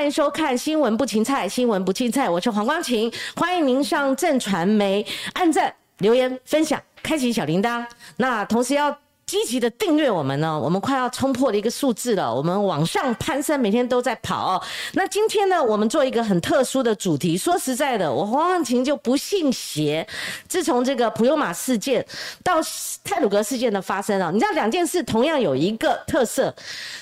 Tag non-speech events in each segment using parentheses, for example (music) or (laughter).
欢迎收看《新闻不芹菜》，新闻不芹菜，我是黄光琴，欢迎您上正传媒按赞、留言、分享、开启小铃铛。那同时要。积极的订阅我们呢，我们快要冲破了一个数字了，我们往上攀升，每天都在跑哦。那今天呢，我们做一个很特殊的主题。说实在的，我黄汉琴就不信邪。自从这个普悠玛事件到泰鲁格事件的发生啊，你知道两件事同样有一个特色，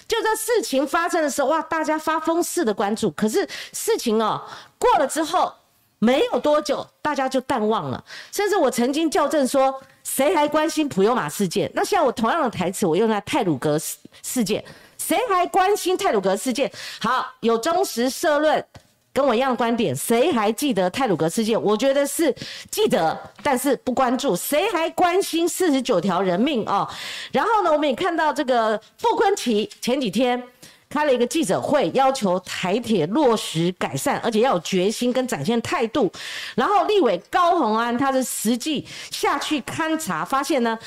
就在事情发生的时候，哇，大家发疯似的关注。可是事情哦过了之后，没有多久，大家就淡忘了。甚至我曾经校正说。谁还关心普悠玛事件？那现在我同样的台词，我用在泰鲁格事事件。谁还关心泰鲁格事件？好，有忠实社论跟我一样观点。谁还记得泰鲁格事件？我觉得是记得，但是不关注。谁还关心四十九条人命哦？然后呢，我们也看到这个傅昆奇前几天。开了一个记者会，要求台铁落实改善，而且要有决心跟展现态度。然后立委高鸿安他是实际下去勘察，发现呢，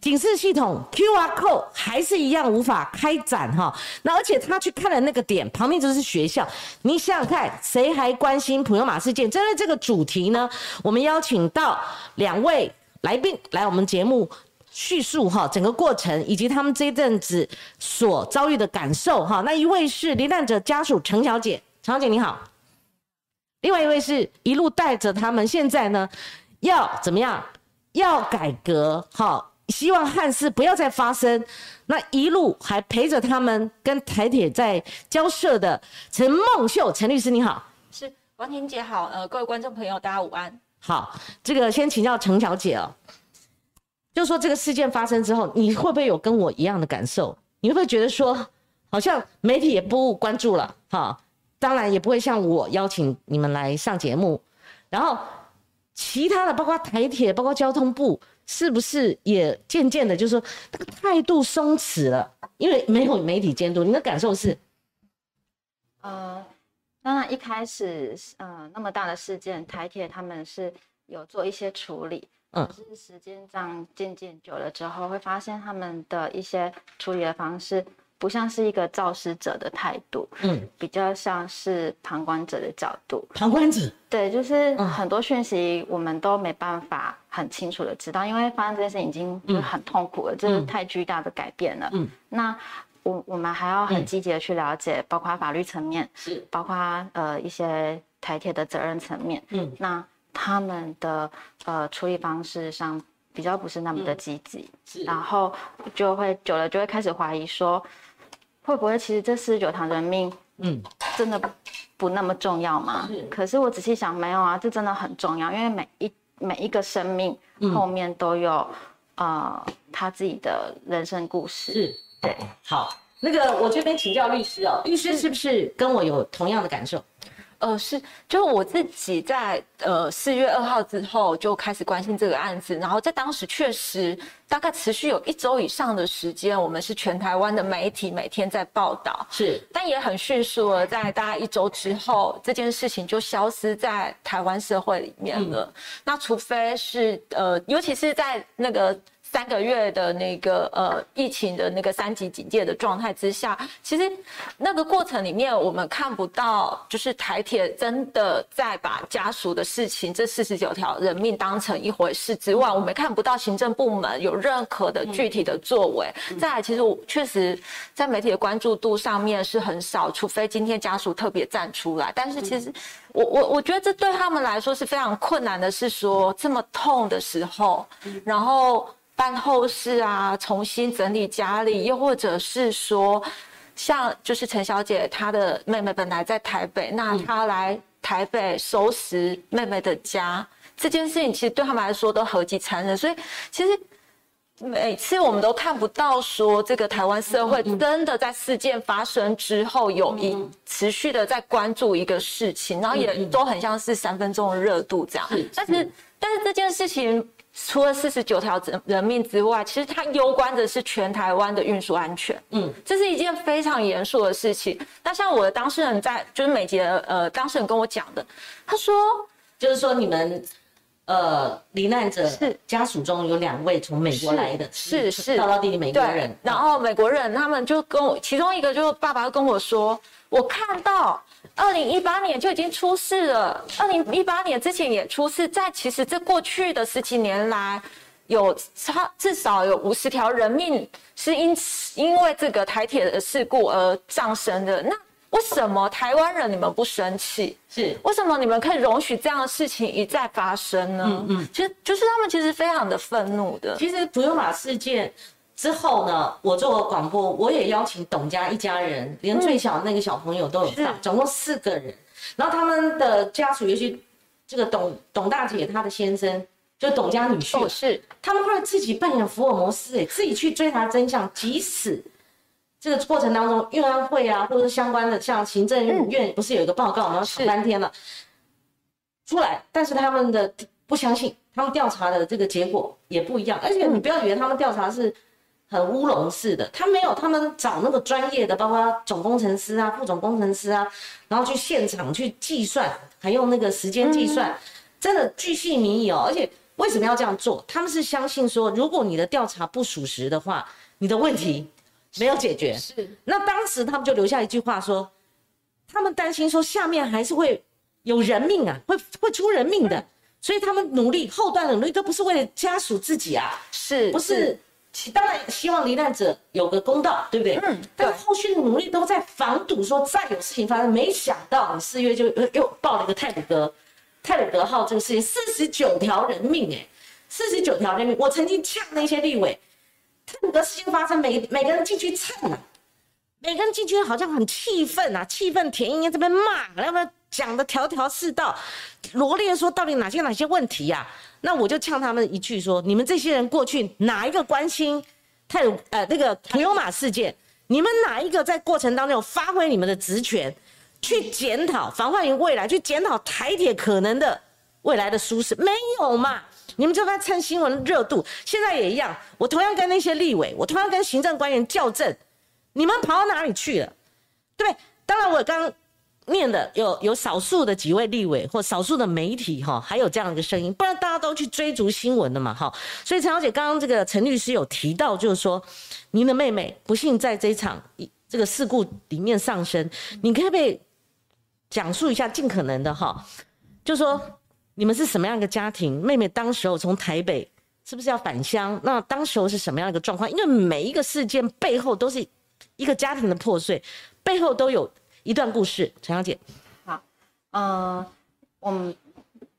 警示系统 QR code 还是一样无法开展哈。那而且他去看了那个点，旁边就是学校。你想想看，谁还关心普悠马事件？针对这个主题呢，我们邀请到两位来宾来我们节目。叙述哈整个过程以及他们这一阵子所遭遇的感受哈，那一位是罹难者家属陈小姐，陈小姐你好。另外一位是一路带着他们，现在呢要怎么样？要改革哈，希望憾事不要再发生。那一路还陪着他们跟台铁在交涉的陈梦秀陈律师你好，是王婷姐好，呃各位观众朋友大家午安。好，这个先请教陈小姐哦。就说这个事件发生之后，你会不会有跟我一样的感受？你会不会觉得说，好像媒体也不关注了？哈，当然也不会像我邀请你们来上节目。然后其他的，包括台铁，包括交通部，是不是也渐渐的，就是说那个态度松弛了？因为没有媒体监督，你的感受是？呃，当然一开始，呃，那么大的事件，台铁他们是有做一些处理。嗯，是时间这样渐渐久了之后，会发现他们的一些处理的方式，不像是一个肇事者的态度，嗯，比较像是旁观者的角度。旁观者，对，就是很多讯息我们都没办法很清楚的知道，因为发生这件事已经很痛苦了，这是太巨大的改变了。嗯，那我我们还要很积极的去了解，包括法律层面，是，包括呃一些台铁的责任层面，嗯，那。他们的呃处理方式上比较不是那么的积极，然后就会久了就会开始怀疑说，会不会其实这四十九条人命，嗯，真的不那么重要吗？可是我仔细想，没有啊，这真的很重要，因为每一每一个生命后面都有呃他自己的人生故事。是，对，好，那个我这边请教律师哦，律师是不是跟我有同样的感受？呃，是，就是我自己在呃四月二号之后就开始关心这个案子，然后在当时确实大概持续有一周以上的时间，我们是全台湾的媒体每天在报道，是，但也很迅速的在大概一周之后，这件事情就消失在台湾社会里面了。那除非是呃，尤其是在那个。三个月的那个呃疫情的那个三级警戒的状态之下，其实那个过程里面我们看不到，就是台铁真的在把家属的事情这四十九条人命当成一回事之外，我们看不到行政部门有任何的具体的作为。再来，其实我确实在媒体的关注度上面是很少，除非今天家属特别站出来。但是其实我我我觉得这对他们来说是非常困难的，是说这么痛的时候，然后。办后事啊，重新整理家里，又或者是说，像就是陈小姐她的妹妹本来在台北，那她来台北收拾妹妹的家，这件事情其实对他们来说都何其残忍。所以其实每次我们都看不到说这个台湾社会真的在事件发生之后有一持续的在关注一个事情，然后也都很像是三分钟的热度这样。但是但是这件事情。除了四十九条人人命之外，其实它攸关的是全台湾的运输安全。嗯，这是一件非常严肃的事情。那像我的当事人在，就是美捷呃当事人跟我讲的，他说，就是说你们呃，罹难者是家属中有两位从美国来的，是是道道地地美国人，，然后美国人他们就跟我，其中一个就爸爸跟我说，我看到二零一八年就已经出事了，二零一八年之前也出事，在其实这过去的十几年来，有差至少有五十条人命是因此因为这个台铁的事故而丧生的，那为什么台湾人你们不生气？是为什么你们可以容许这样的事情一再发生呢？嗯嗯，其实就是他们其实非常的愤怒的。其实普悠玛事件之后呢，我做广播，我也邀请董家一家人，连最小的那个小朋友都有上，是。总共四个人。然后他们的家属，尤其这个董董大姐她的先生，就董家女婿，哦，是。他们会自己扮演福尔摩斯，哎，自己去追查真相，即使。这个过程当中，运安会啊，或者是相关的，像行政院不是有一个报告，然后吵半天了，出来，但是他们的不相信，他们调查的这个结果也不一样，而且你不要以为他们调查是很乌龙式的，他没有，他们找那个专业的，包括总工程师啊、副总工程师啊，然后去现场去计算，还用那个时间计算，真的巨细靡遗哦。而且为什么要这样做？他们是相信说，如果你的调查不属实的话，你的问题没有解决。是，那当时他们就留下一句话说，他们担心说下面还是会有人命啊，会会出人命的，所以他们努力后段的努力都不是为了家属自己啊，是不是？其当然希望罹难者有个公道，对不对？嗯但是后续的努力都在防堵说再有事情发生。没想到你四月就又又报了一个泰鲁格泰鲁格号这个事情，四十九条人命哎、四十九条人命。我曾经呛那些立委，泰鲁格事情发生，每每个人进去蹭啊，每个人进去好像很气愤啊，气愤填膺这边骂，要不要讲的条条是道，罗列说到底哪些哪些问题呀、那我就呛他们一句说：你们这些人过去哪一个关心泰鲁呃那个普悠玛事件？你们哪一个在过程当中有发挥你们的职权，去检讨防患于未来，去检讨台铁可能的未来的疏失？没有嘛？你们就在蹭新闻热度，现在也一样。我同样跟那些立委，我同样跟行政官员校正，你们跑到哪里去了？对不对？当然，我刚刚念的有有少数的几位立委或少数的媒体哈，还有这样一个声音，不然大家都去追逐新闻的嘛哈。所以陈小姐刚刚这个陈律师有提到，就是说您的妹妹不幸在这一场这个事故里面丧生，你可不可以讲述一下，尽可能的哈，就说你们是什么样一个家庭？妹妹当时候从台北是不是要返乡？那当时候是什么样一个状况？因为每一个事件背后都是一个家庭的破碎，背后都有一段故事。陈小姐，好呃，我们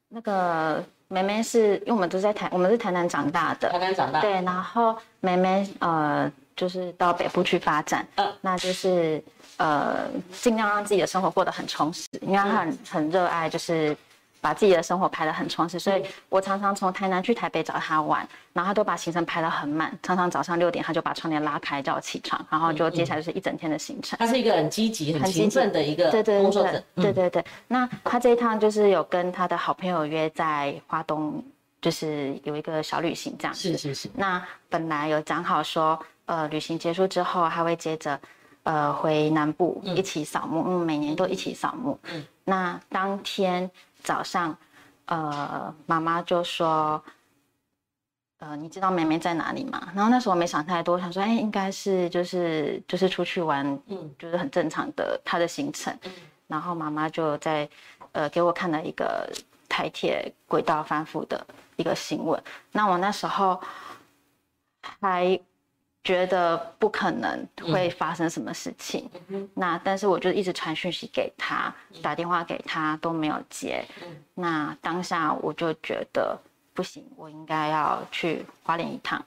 那个梅梅是因为我们都在台，我们是台南长大的，台南长大，对，然后梅梅呃就是到北部去发展，嗯那就是呃尽量让自己的生活过得很充实，因为她很很热爱就是。把自己的生活排得很充实，所以我常常从台南去台北找他玩，然后他都把行程排得很满，常常早上六点他就把窗帘拉开叫我起床，然后就接下来就是一整天的行程。他是一个很积极、很勤奋的一个对对工作者对。对对对。那他这一趟就是有跟他的好朋友约在花东，就是有一个小旅行这样子。是是是，那本来有讲好说，呃，旅行结束之后还会接着，呃，回南部一起扫墓，嗯，每年都一起扫墓。嗯。那当天早上，呃，妈妈就说。呃，你知道妹妹在哪里吗？然后那时候我没想太多，想说，哎，应该是就是就是出去玩，嗯嗯，就是很正常的她的行程。然后妈妈就在呃给我看了一个台铁轨道翻覆的一个新闻。那我那时候还觉得不可能会发生什么事情，那但是我就一直传讯息给他，打电话给他都没有接。那当下我就觉得不行，我应该要去花莲一趟，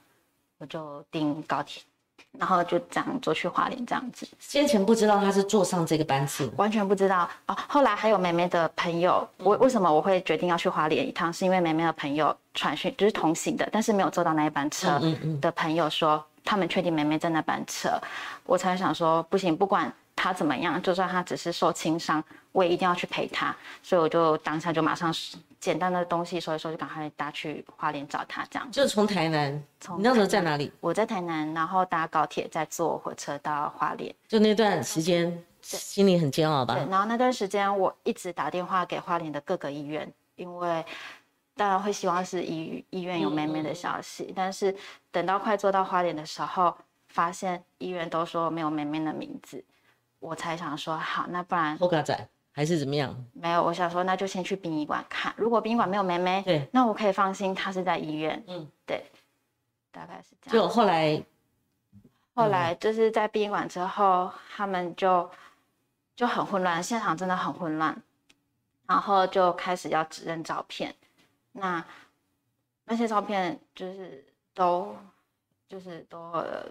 我就订高铁，然后就这样坐去花莲这样子。先前不知道他是坐上这个班次，完全不知道哦。后来还有妹妹的朋友，我为什么我会决定要去花莲一趟？是因为妹妹的朋友传讯，就是同行的，但是没有坐到那一班车的朋友说，他们确定妹妹在那班车，我才想说不行，不管她怎么样，就算她只是受轻伤，我也一定要去陪她。所以我就当下就马上简单的东西收一收，就赶快搭去花莲找她这样。就是从台南，从你那时候在哪里？我在台南，然后搭高铁，再坐火车到花莲。就那段时间，心里很煎熬吧对，？然后那段时间我一直打电话给花莲的各个医院，因为当然会希望是医医院有妹妹的消息，但是等到快做到花莲的时候，发现医院都说没有妹妹的名字，我才想说好，那不然后嘎仔还是怎么样？没有，我想说那就先去殡仪馆看，如果殡仪馆没有妹妹，对，那我可以放心，她是在医院。嗯，对，大概是这样就。后来后来就是在殡仪馆之后，他们就就很混乱，现场真的很混乱，然后就开始要指认照片。那那些照片就是都就是都呃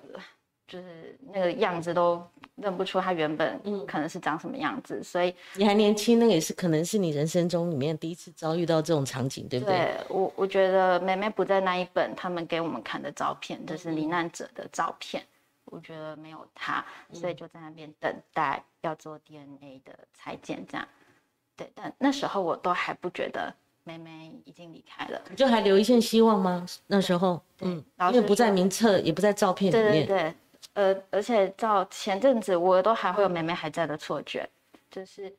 就是那个样子都认不出他原本嗯可能是长什么样子，所以你还年轻，那个也是可能是你人生中里面第一次遭遇到这种场景，对不对？对我我觉得妹妹不在那一本他们给我们看的照片，就是罹难者的照片，我觉得没有他，所以就在那边等待要做 DNA 的裁剪，这样。对，但那时候我都还不觉得妹妹已经离开了。就还留一线希望吗？那时候，嗯，因为不在名册，也不在照片里对对面，对，呃，而且照前阵子我都还会有妹妹还在的错觉，就是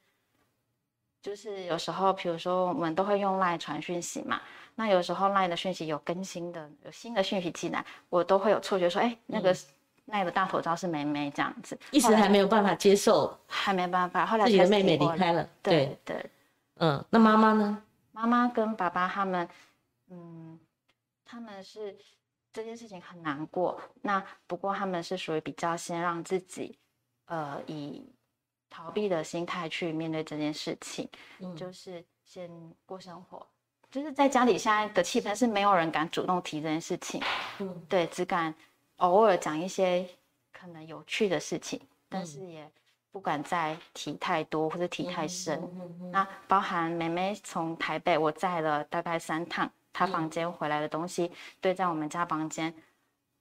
就是有时候，比如说我们都会用 LINE 传讯息嘛，那有时候 LINE 的讯息有更新的，有新的讯息进来，我都会有错觉说，哎，那个那个大头照是妹妹这样子，一时还没有办法接受。还没办法，后来自己的妹妹离开了，对，对。对，嗯，那妈妈呢？妈妈跟爸爸他们，嗯，他们是这件事情很难过。那不过他们是属于比较先让自己，呃，以逃避的心态去面对这件事情，嗯就是先过生活。就是在家里现在的气氛是没有人敢主动提这件事情，嗯对，只敢偶尔讲一些可能有趣的事情，但嗯是也不敢再提太多或者提太深。嗯那包含妹妹从台北，我载了大概三趟，她房间回来的东西堆在我们家房间，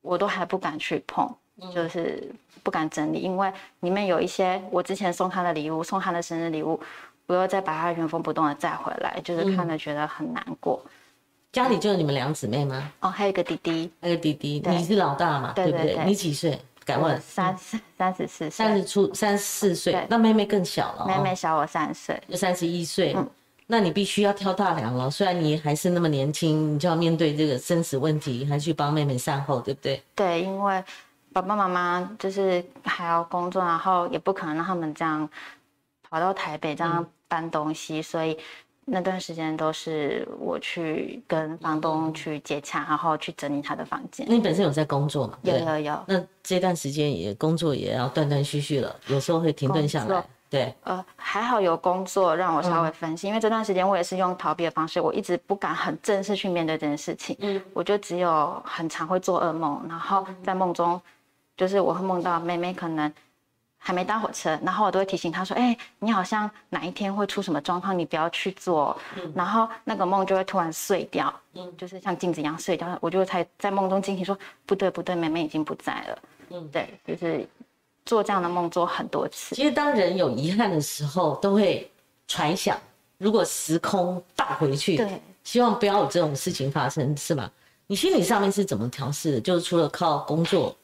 我都还不敢去碰，就是不敢整理，因为里面有一些我之前送她的礼物，送她的生日礼物，我又再把它原封不动的载回来，就是看了觉得很难过。家里就有你们两姊妹吗？哦，还有一个弟弟，还有弟弟，你是老大嘛？不对？对对对你几岁？敢我问？三十三十四三十岁，出三十四岁，那妹妹更小了、哦，妹妹小我三岁。就三十一岁。嗯那你必须要挑大梁了。虽然你还是那么年轻，你就要面对这个生死问题，还去帮妹妹善后，对不对？对，因为爸爸妈妈就是还要工作，然后也不可能让他们这样跑到台北这样搬东西，所以那段时间都是我去跟房东去接洽，然后去整理他的房间。那你本身有在工作吗？有有有，那这段时间也工作也要断断续续了，有时候会停顿下来。对，呃，还好有工作让我稍微分心，因为这段时间我也是用逃避的方式，我一直不敢很正式去面对这件事情。嗯，我就只有很常会做噩梦，然后在梦中，就是我会梦到妹妹可能还没搭火车，然后我都会提醒他说：“哎、你好像哪一天会出什么状况，你不要去做。然后那个梦就会突然碎掉，嗯就是像镜子一样碎掉，我就才在梦中惊醒说：不对不对，妹妹已经不在了。嗯对，就是做这样的梦做很多次。其实当人有遗憾的时候，都会揣想，如果时空倒回去，对，希望不要有这种事情发生，是吗？你心理上面是怎么调试的？就是除了靠工作，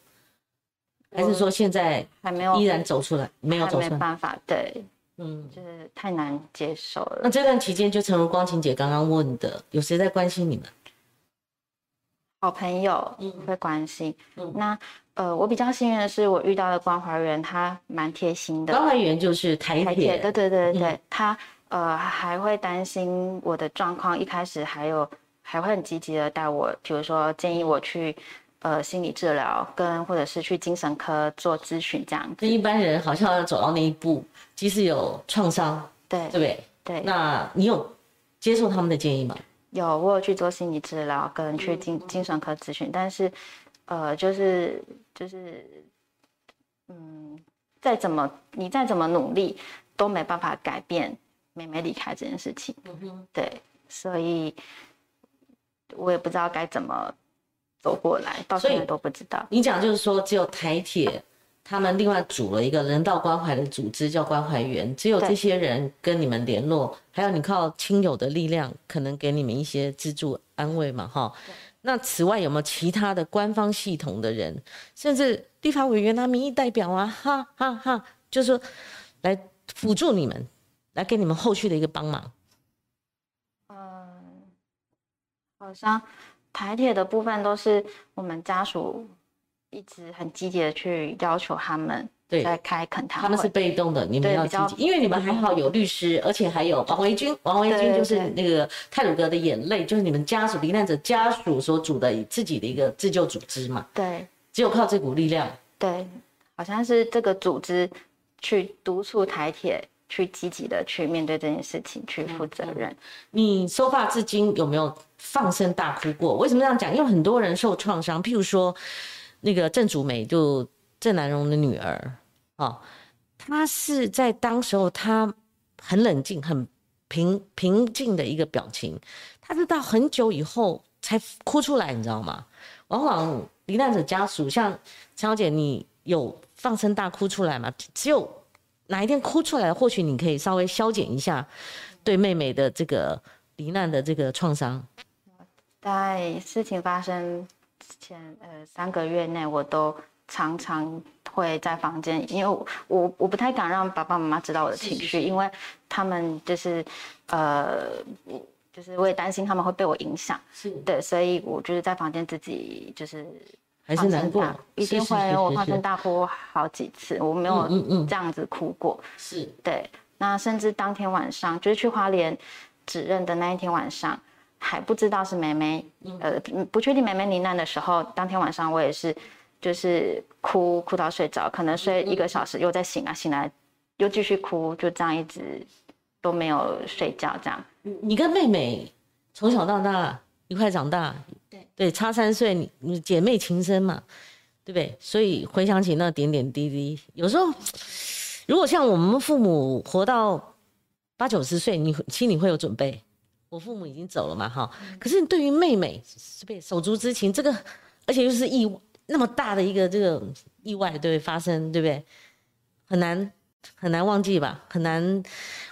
还是说现在还没有依然走出来？没有还走出来。没办法，对，嗯，就是太难接受了。那这段期间，就诚如光晴姐刚刚问的，有谁在关心你们？好朋友嗯会关心。嗯那呃，我比较幸运的是，我遇到的关怀员他蛮贴心的。关怀员就是台台铁，铁，对对对对，嗯他呃还会担心我的状况，一开始还有还会很积极的带我，比如说建议我去呃心理治疗，跟或者是去精神科做咨询这样子。一般人好像要走到那一步，即使有创伤，对对不对？对，那你有接受他们的建议吗？有我有去做心理治疗，跟去精精神科咨询，但是呃就是就是嗯，再怎么你再怎么努力，都没办法改变妹妹离开这件事情。嗯哼，对，所以我也不知道该怎么走过来，到所以现在都不知道。你讲就是说，只有台铁他们另外组了一个人道关怀的组织，叫关怀员，只有这些人跟你们联络，还有你靠亲友的力量，可能给你们一些资助安慰嘛，哈。那此外有没有其他的官方系统的人，甚至立法委员啊、民意代表啊，哈哈哈，就是说来辅助你们，来给你们后续的一个帮忙？嗯，好像台铁的部分都是我们家属一直很积极的去要求他们对在开恳谈会，他们是被动的，你们要积极，因为你们还好有律师，而且还有王维军，王维军就是那个泰鲁格的眼泪，就是你们家属罹难者家属所组的自己的一个自救组织嘛，对。只有靠这股力量。对，好像是这个组织去督促台铁去积极的去面对这件事情，去负责任。你收发至今有没有放声大哭过？为什么这样讲？因为很多人受创伤，譬如说那个郑竹美，就郑南荣的女儿，哦，她是在当时候她很冷静、很平平静的一个表情，她是到很久以后才哭出来，你知道吗？往往罹难者家属，像陈小姐，你有放声大哭出来吗？只有哪一天哭出来，或许你可以稍微消减一下对妹妹的这个罹难的这个创伤。在事情发生之前，呃，三个月内，我都常常会在房间，因为我我我不太敢让爸爸妈妈知道我的情绪，因为他们就是，呃，就是我也担心他们会被我影响，是。对，所以我就是在房间自己就是还是难过一定会，我放声大哭好几次，我没有这样子哭过，是。对，那甚至当天晚上，就是去花莲指认的那一天晚上，还不知道是梅梅，呃，不确定梅梅罹难的时候，当天晚上我也是，就是哭哭到睡着，可能睡一个小时，又再醒啊，醒来又继续哭，就这样一直都没有睡觉，这样。你跟妹妹从小到大一块长大，对对，差三岁，你你姐妹情深嘛，对不对？所以回想起那点点滴滴，有时候如果像我们父母活到八九十岁，你心里会有准备。我父母已经走了嘛，哈。可是对于妹妹，手足之情，这个而且又是意外那么大的一个这个意外，对不对？发生，对不对？很难很难忘记吧，很难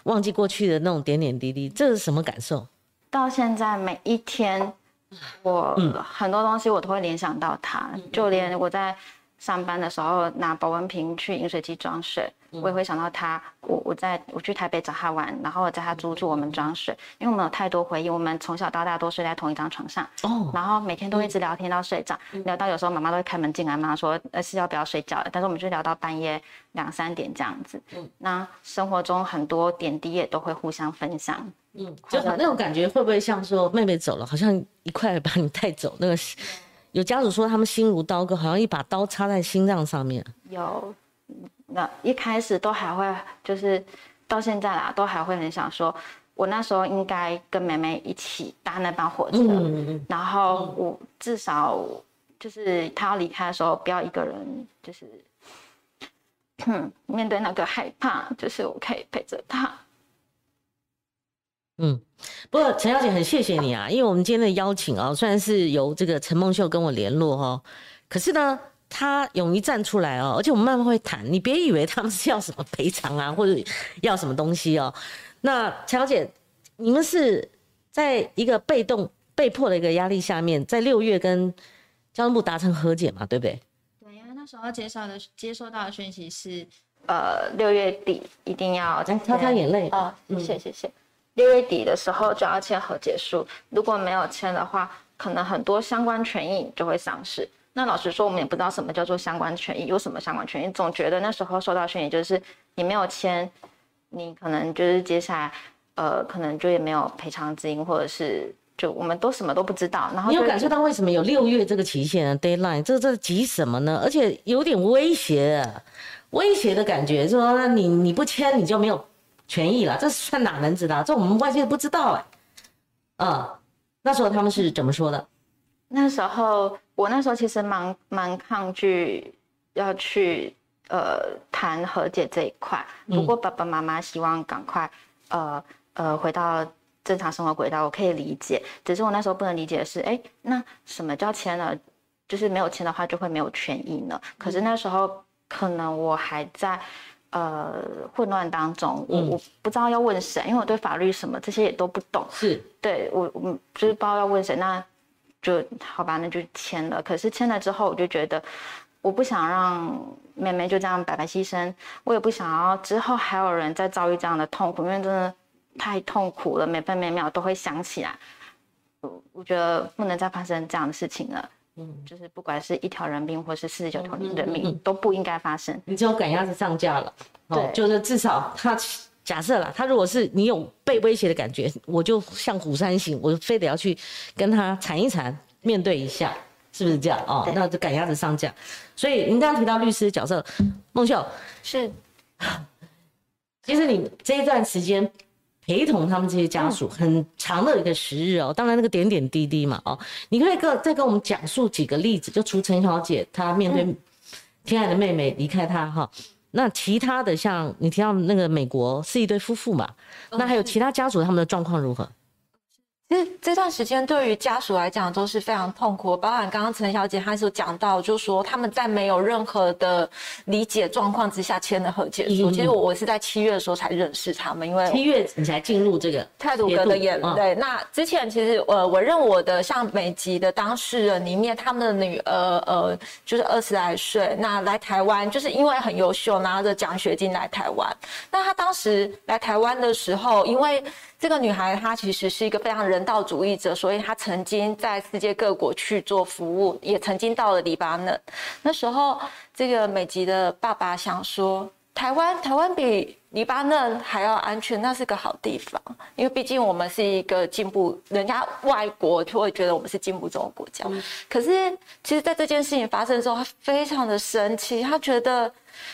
忘记过去的那种点点滴滴，这是什么感受？到现在每一天，我嗯。很多东西我都会联想到他，就连我在上班的时候拿保温瓶去饮水机装水，嗯我也会想到他。我我在我去台北找他玩，然后我在他租住我们装水，因为我们有太多回忆，我们从小到大都睡在同一张床上，哦，然后每天都一直聊天到睡着，嗯聊到有时候妈妈都会开门进来妈妈说，呃是要不要睡觉了？但是我们就聊到半夜两三点这样子。嗯那生活中很多点滴也都会互相分享。嗯，就好那种感觉，会不会像说妹妹走了，好像一块把你带走？那个是有家属说他们心如刀割，好像一把刀插在心脏上面。有，那一开始都还会就是到现在啦，都还会很想说，我那时候应该跟妹妹一起搭那班火车，嗯嗯嗯，然后我至少就是她要离开的时候，不要一个人，就是。(clears throat) 面对那个害怕，就是我可以陪着她。嗯，不过陈小姐很谢谢你啊，因为我们今天的邀请啊，虽然是由这个陈梦秀跟我联络哦，可是呢，她勇于站出来哦，而且我们慢慢会谈，你别以为他们是要什么赔偿啊，(laughs) 或者要什么东西哦。那陈小姐，你们是在一个被动、被迫的一个压力下面，在六月跟交通部达成和解嘛，对不对？对，因为那时候介绍的接收到的讯息是，呃，六月底一定要来擦擦眼泪。哦，谢谢谢谢。六月底的时候就要签和解书，如果没有签的话，可能很多相关权益就会丧失。那老实说，我们也不知道什么叫做相关权益，有什么相关权益？总觉得那时候收到权益就是你没有签，你可能就是接下来呃，可能就也没有赔偿金，或者是就我们都什么都不知道。然后就你有感受到为什么有六月这个期限啊？deadline，这这急什么呢？而且有点威胁，威胁的感觉，说那你你不签你就没有权益了，这算哪门子的？这我们外界不知道哎、嗯，那时候他们是怎么说的？那时候我那时候其实蛮蛮抗拒要去呃谈和解这一块，不过爸爸妈妈希望赶快呃呃回到正常生活轨道，我可以理解。只是我那时候不能理解的是，哎，那什么叫签了？就是没有签的话就会没有权益呢？可是那时候可能我还在。呃，混乱当中，我我不知道要问谁，因为我对法律什么这些也都不懂。是对我，我就是不知道要问谁，那就好吧，那就签了。可是签了之后，我就觉得我不想让妹妹就这样白白牺牲，我也不想要之后还有人再遭遇这样的痛苦，因为真的太痛苦了，每分每秒都会想起来。我我觉得不能再发生这样的事情了。嗯，就是不管是一条人命或是四十九条人命，都不应该发生。你只有赶鸭子上架了，哦对，就是至少他假设了，他如果是你有被威胁的感觉，我就像虎山行，我非得要去跟他缠一缠，面对一下，是不是这样哦？那就赶鸭子上架。所以您刚刚提到律师角色，孟秀，是其实你这一段时间陪同他们这些家属很长的一个时日哦，当然那个点点滴滴嘛哦，你可以跟再跟我们讲述几个例子，就除陈小姐她面对亲爱的妹妹离开她哈，那其他的像你提到那个美国是一对夫妇嘛，那还有其他家属他们的状况如何？其实这段时间对于家属来讲都是非常痛苦，包含刚刚陈小姐她所讲到，就是说他们在没有任何的理解状况之下签的和解书。嗯其实我我是在七月的时候才认识他们，因为七月你才进入这个泰鲁格的眼嗯泪。那之前其实呃，我认我的像美籍的当事人里面，他们的女儿呃就是二十来岁，那来台湾就是因为很优秀，拿着奖学金来台湾。那她当时来台湾的时候，因为这个女孩她其实是一个非常人道主义者，所以她曾经在世界各国去做服务，也曾经到了黎巴嫩。那时候这个美籍的爸爸想说，台湾台湾比黎巴嫩还要安全，那是个好地方，因为毕竟我们是一个进步，人家外国就会觉得我们是进步中的国家。可是其实，在这件事情发生之后，他非常的生气，他觉得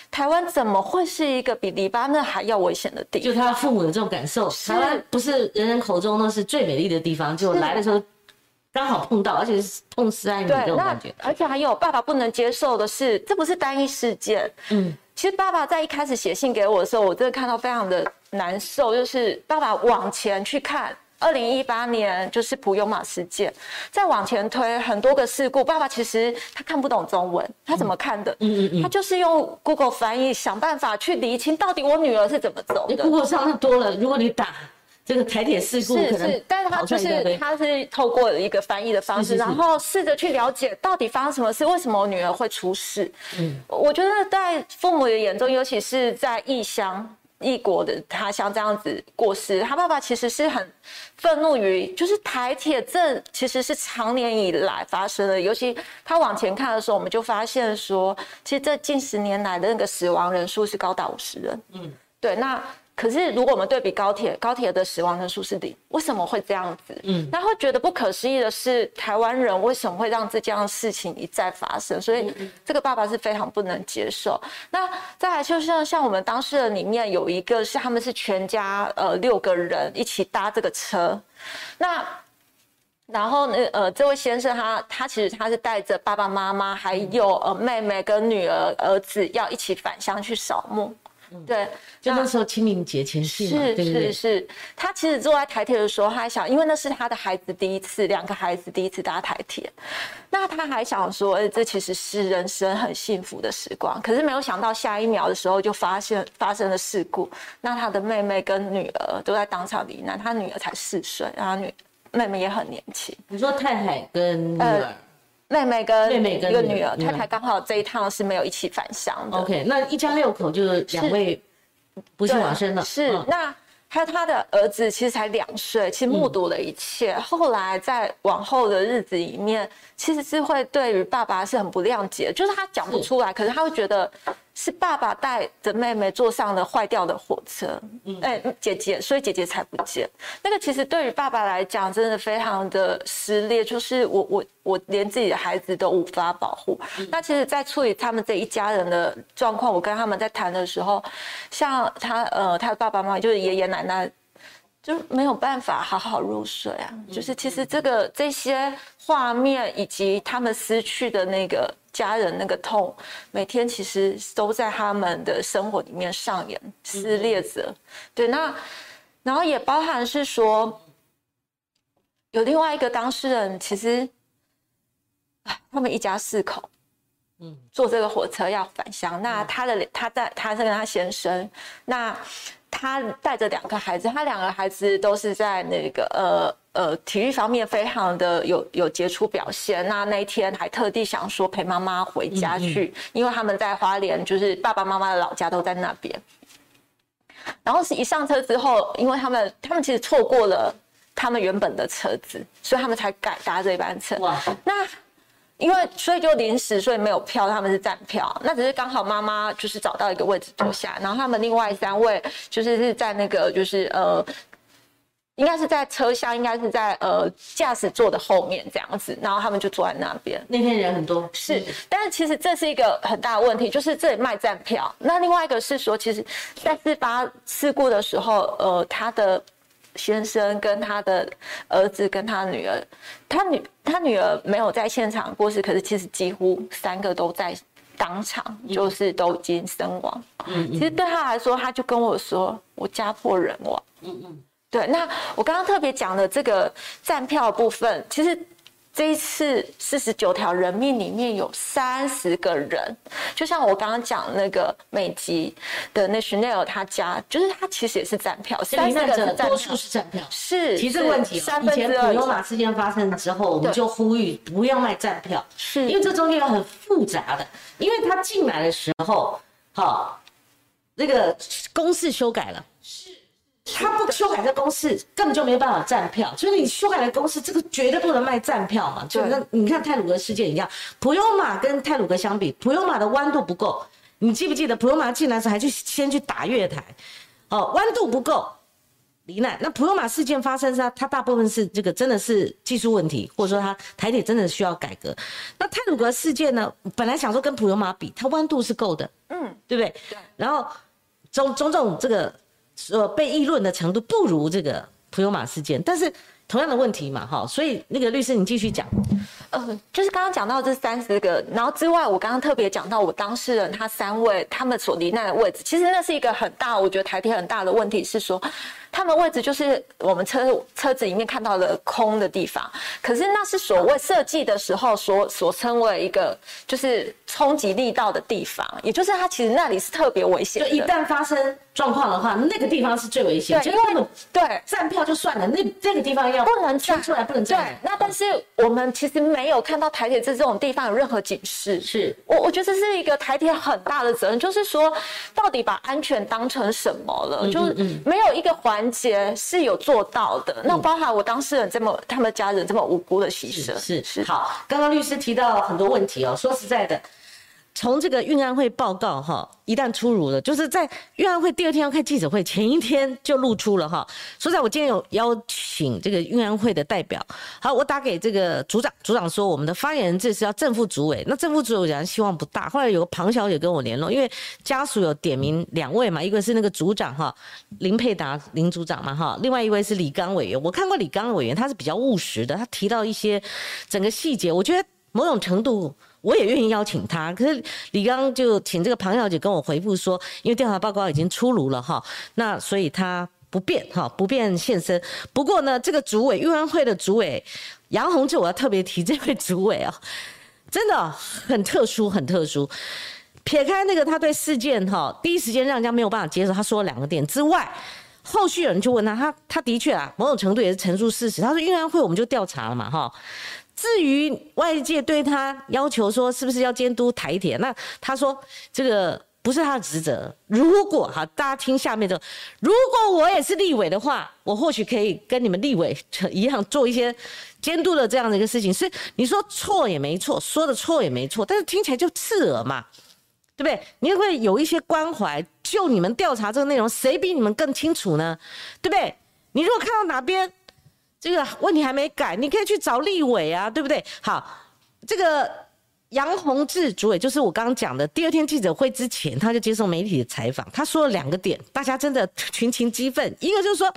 台湾怎么会是一个比黎巴嫩还要危险的地方？就他父母的这种感受，台湾不是人人口中都是最美丽的地方，就来的时候刚好碰到，而且是痛失爱女这种感觉。而且还有爸爸不能接受的是，这不是单一事件。嗯，其实爸爸在一开始写信给我的时候，我真的看到非常的难受，就是爸爸往前去看。二零一八年就是普悠玛事件，再往前推很多个事故，爸爸其实他看不懂中文，他怎么看的？嗯嗯嗯，他就是用 Google 翻译想办法去厘清到底我女儿是怎么走你的。Google 上那多了，如果你打这个台铁事故，是可能是，但是他就是他是透过一个翻译的方式，是是是然后试着去了解到底发生什么事，为什么我女儿会出事。嗯，我觉得在父母的眼中，尤其是在异乡。异国的他乡这样子过世，他爸爸其实是很愤怒于，就是台铁这其实是长年以来发生的，尤其他往前看的时候，我们就发现说，其实这近十年来的那个死亡人数是高达五十人。嗯，对，那可是如果我们对比高铁，高铁的死亡人数是零，为什么会这样子？嗯，那会觉得不可思议的是，台湾人为什么会让这样的事情一再发生？所以这个爸爸是非常不能接受。那再来就像像我们当事人里面有一个是他们是全家呃六个人一起搭这个车，那。然后呢，呃，这位先生他他其实他是带着爸爸妈妈还有呃妹妹跟女儿儿子要一起返乡去扫墓，对，就那时候清明节前夕嘛，是对对是？是，他其实坐在台铁的时候，他还想，因为那是他的孩子第一次，两个孩子第一次搭台铁，那他还想说，哎、这其实是人生很幸福的时光。可是没有想到下一秒的时候就发现发生了事故，那他的妹妹跟女儿都在当场罹难，他女儿才四岁，然后女妹妹也很年轻。你说太太跟女儿呃妹妹跟妹妹跟一个女儿，太太刚好这一趟是没有一起返乡的。，OK，那一家六口就是两位不幸往生了，是，嗯。那还有他的儿子其实才两岁，其实目睹了一切。后来在往后的日子里面，其实是会对于爸爸是很不谅解，就是他讲不出来，可是他会觉得是爸爸带着妹妹坐上了坏掉的火车，哎、姐姐，所以姐姐才不见。那个其实对于爸爸来讲，真的非常的撕裂，就是我我我连自己的孩子都无法保护。那其实，在处理他们这一家人的状况，我跟他们在谈的时候，像他呃，他的爸爸妈妈就是爷爷奶奶。就没有办法好好入睡啊！就是其实这个这些画面以及他们失去的那个家人那个痛，每天其实都在他们的生活里面上演撕裂着。对，那然后也包含是说，有另外一个当事人，其实，哎，他们一家四口，嗯，坐这个火车要返乡。那他的他在他是跟他先生，那他带着两个孩子，他两个孩子都是在那个呃。呃，体育方面非常的有有杰出表现。那那一天还特地想说陪妈妈回家去，因为他们在花莲，就是爸爸妈妈的老家都在那边。然后是一上车之后，因为他们他们其实错过了他们原本的车子，所以他们才改搭这班车。哇，那因为所以就临时，所以没有票，他们是站票。那只是刚好妈妈就是找到一个位置坐下，然后他们另外三位就是是在那个就是呃。应该是在车厢，应该是在呃驾驶座的后面这样子，然后他们就坐在那边。那天人很多，是，但是其实这是一个很大的问题，就是这里卖站票。那另外一个是说，其实，在事发事故的时候，呃，他的先生跟他的儿子跟他女儿，他女他女儿没有在现场过世，可是其实几乎三个都在当场，就是都已经身亡。嗯，其实对他来说，他就跟我说，我家破人亡。嗯嗯。对，那我刚刚特别讲的这个站票部分，其实这一次四十九条人命里面有三十个人，就像我刚刚讲那个美籍的那 Chanel 他家，就是他其实也是站票，三十个人多数是站票，是其实这个问题，以前普悠玛事件发生之后，我们就呼吁不要卖站票，是因为这中间有很复杂的，因为他进来的时候，好，那个公式修改了。他不修改这公式，根本就没办法站票。所以你修改了公式，这个绝对不能卖站票嘛。就那你看泰鲁格事件一样，普悠玛跟泰鲁格相比，普悠玛的弯度不够。你记不记得普悠玛进来时还去先去打月台？哦，弯度不够，罹难。那普悠玛事件发生是它大部分是这个真的是技术问题，或者说它台铁真的需要改革。那泰鲁格事件呢，本来想说跟普悠玛比，它弯度是够的，嗯，对不对？对。然后种种种这个。呃，被议论的程度不如这个普悠马事件，但是同样的问题嘛，哈，所以那个律师你继续讲。呃，就是刚刚讲到这三十个，然后之外，我刚刚特别讲到我当事人他三位他们所罹难的位置，其实那是一个很大，我觉得台铁很大的问题是说。他们位置就是我们车车子里面看到的空的地方，可是那是所谓设计的时候所所称为一个就是冲击力道的地方，也就是它其实那里是特别危险。就一旦发生状况的话，那个地方是最危险。对，因为对站票就算了，那这个地方要不能站出来，不能站。对，那但是我们其实没有看到台铁这这种地方有任何警示。是我我觉得这是一个台铁很大的责任，就是说到底把安全当成什么了？就是没有一个环。环节是有做到的，那包含我当事人这么他们家人这么无辜的牺牲，是是好。刚刚律师提到很多问题哦，说实在的。从这个运安会报告哈，一旦出炉了，就是在运安会第二天要开记者会，前一天就露出了哈。所以在，我今天有邀请这个运安会的代表，好，我打给这个组长，组长说我们的发言人这是要正副主委，那正副主委讲希望不大。后来有个庞小姐跟我联络，因为家属有点名两位嘛，一个是那个组长哈林佩达林组长嘛哈，另外一位是李刚委员。我看过李刚委员，他是比较务实的，他提到一些整个细节，我觉得某种程度。我也愿意邀请他，可是李刚就请这个庞小姐跟我回复说，因为调查报告已经出炉了哈，那所以他不便哈，不便现身。不过呢，这个主委运安会的主委杨宏志，我要特别提这位主委啊，真的很特殊，很特殊。撇开那个他对事件哈第一时间让人家没有办法接受，他说了两个点之外，后续有人就问他，他他的确啊，某种程度也是陈述事实。他说运安会我们就调查了嘛哈。至于外界对他要求说是不是要监督台铁，那他说这个不是他的职责。如果哈，大家听下面的，如果我也是立委的话，我或许可以跟你们立委一样做一些监督的这样的一个事情。是你说错也没错，说的错也没错，但是听起来就刺耳嘛，对不对？你会有一些关怀，就你们调查这个内容，谁比你们更清楚呢？对不对？你如果看到哪边？这个问题还没改，你可以去找立委啊，对不对？好，这个杨宏志主委就是我刚刚讲的，第二天记者会之前，他就接受媒体的采访，他说了两个点，大家真的群情激愤。一个就是说，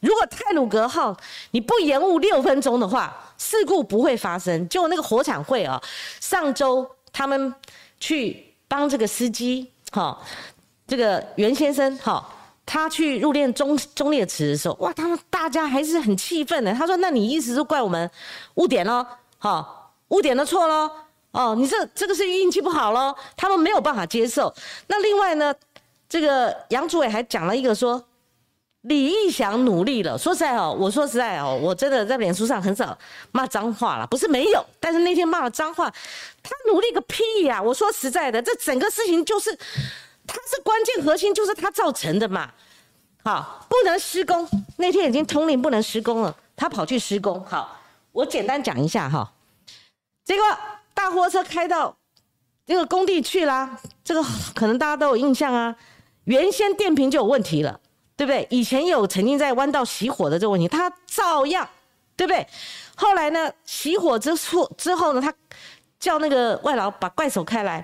如果泰鲁格号你不延误六分钟的话，事故不会发生。就那个火产会啊，上周他们去帮这个司机，哈，这个袁先生，哈。他去入殓中中烈祠的时候，哇，他们大家还是很气愤的。他说：“那你意思是怪我们误点喽？好，误点的错喽？哦，你这这个是运气不好喽？他们没有办法接受。那另外呢，这个杨主委还讲了一个说，李义祥努力了。说实在哦，我说实在哦，我真的在脸书上很少骂脏话了，不是没有，但是那天骂了脏话，他努力个屁呀！我说实在的，这整个事情就是。它是关键核心，就是他造成的嘛，好，不能施工。那天已经通令不能施工了，他跑去施工。好，我简单讲一下哈。结果大货车开到这个工地去啦，这个可能大家都有印象啊。原先电瓶就有问题了，对不对？以前有曾经在弯道熄火的这个问题，他照样，对不对？后来呢，熄火之后之后呢，他叫那个外劳把怪手开来，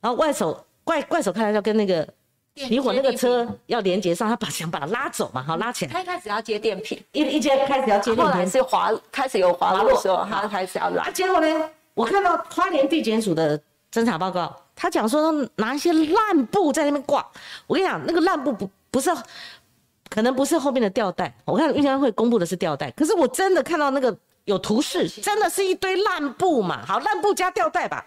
然后外手怪怪手看来要跟那个熄火那个车要连接上，他把想把它拉走嘛，好拉起来，他一开始要接电瓶，一一接开始要接后来电瓶，是滑，开始有滑落的时候，他开始要拉啊，。结果呢，我看到花莲地检署的侦查报告，他讲说拿一些烂布在那边挂。我跟你讲，那个烂布不不是，可能不是后面的吊带。我看运安会公布的是吊带，可是我真的看到那个有图示，真的是一堆烂布嘛。好，烂布加吊带吧，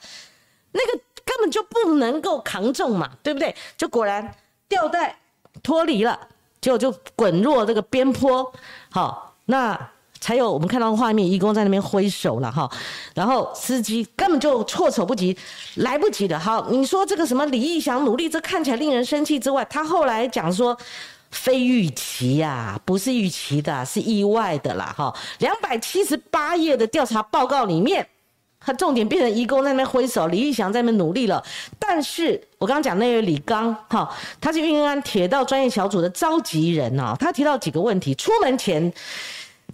那个根本就不能够扛重嘛，对不对？就果然吊带脱离了，结果就滚落这个边坡。好，那才有我们看到画面，义工在那边挥手了哈，然后司机根本就措手不及，来不及的。好，你说这个什么李义祥努力，这看起来令人生气之外，他后来讲说。非预期呀、不是预期的，是意外的啦，哈。两百七十八页的调查报告里面，他重点变成义工在那边挥手，李玉祥在那边努力了。但是我刚刚讲那位李刚，哈，他是运安铁道专业小组的召集人啊，他提到几个问题，出门前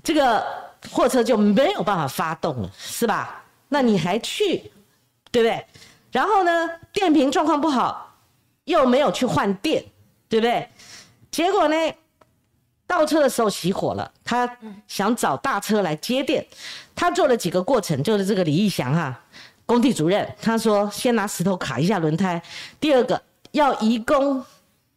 这个货车就没有办法发动了，是吧？那你还去，对不对？然后呢，电瓶状况不好，又没有去换电，对不对？结果呢，倒车的时候熄火了，他想找大车来接电，他做了几个过程，就是这个李义祥哈、工地主任，他说先拿石头卡一下轮胎，第二个要移工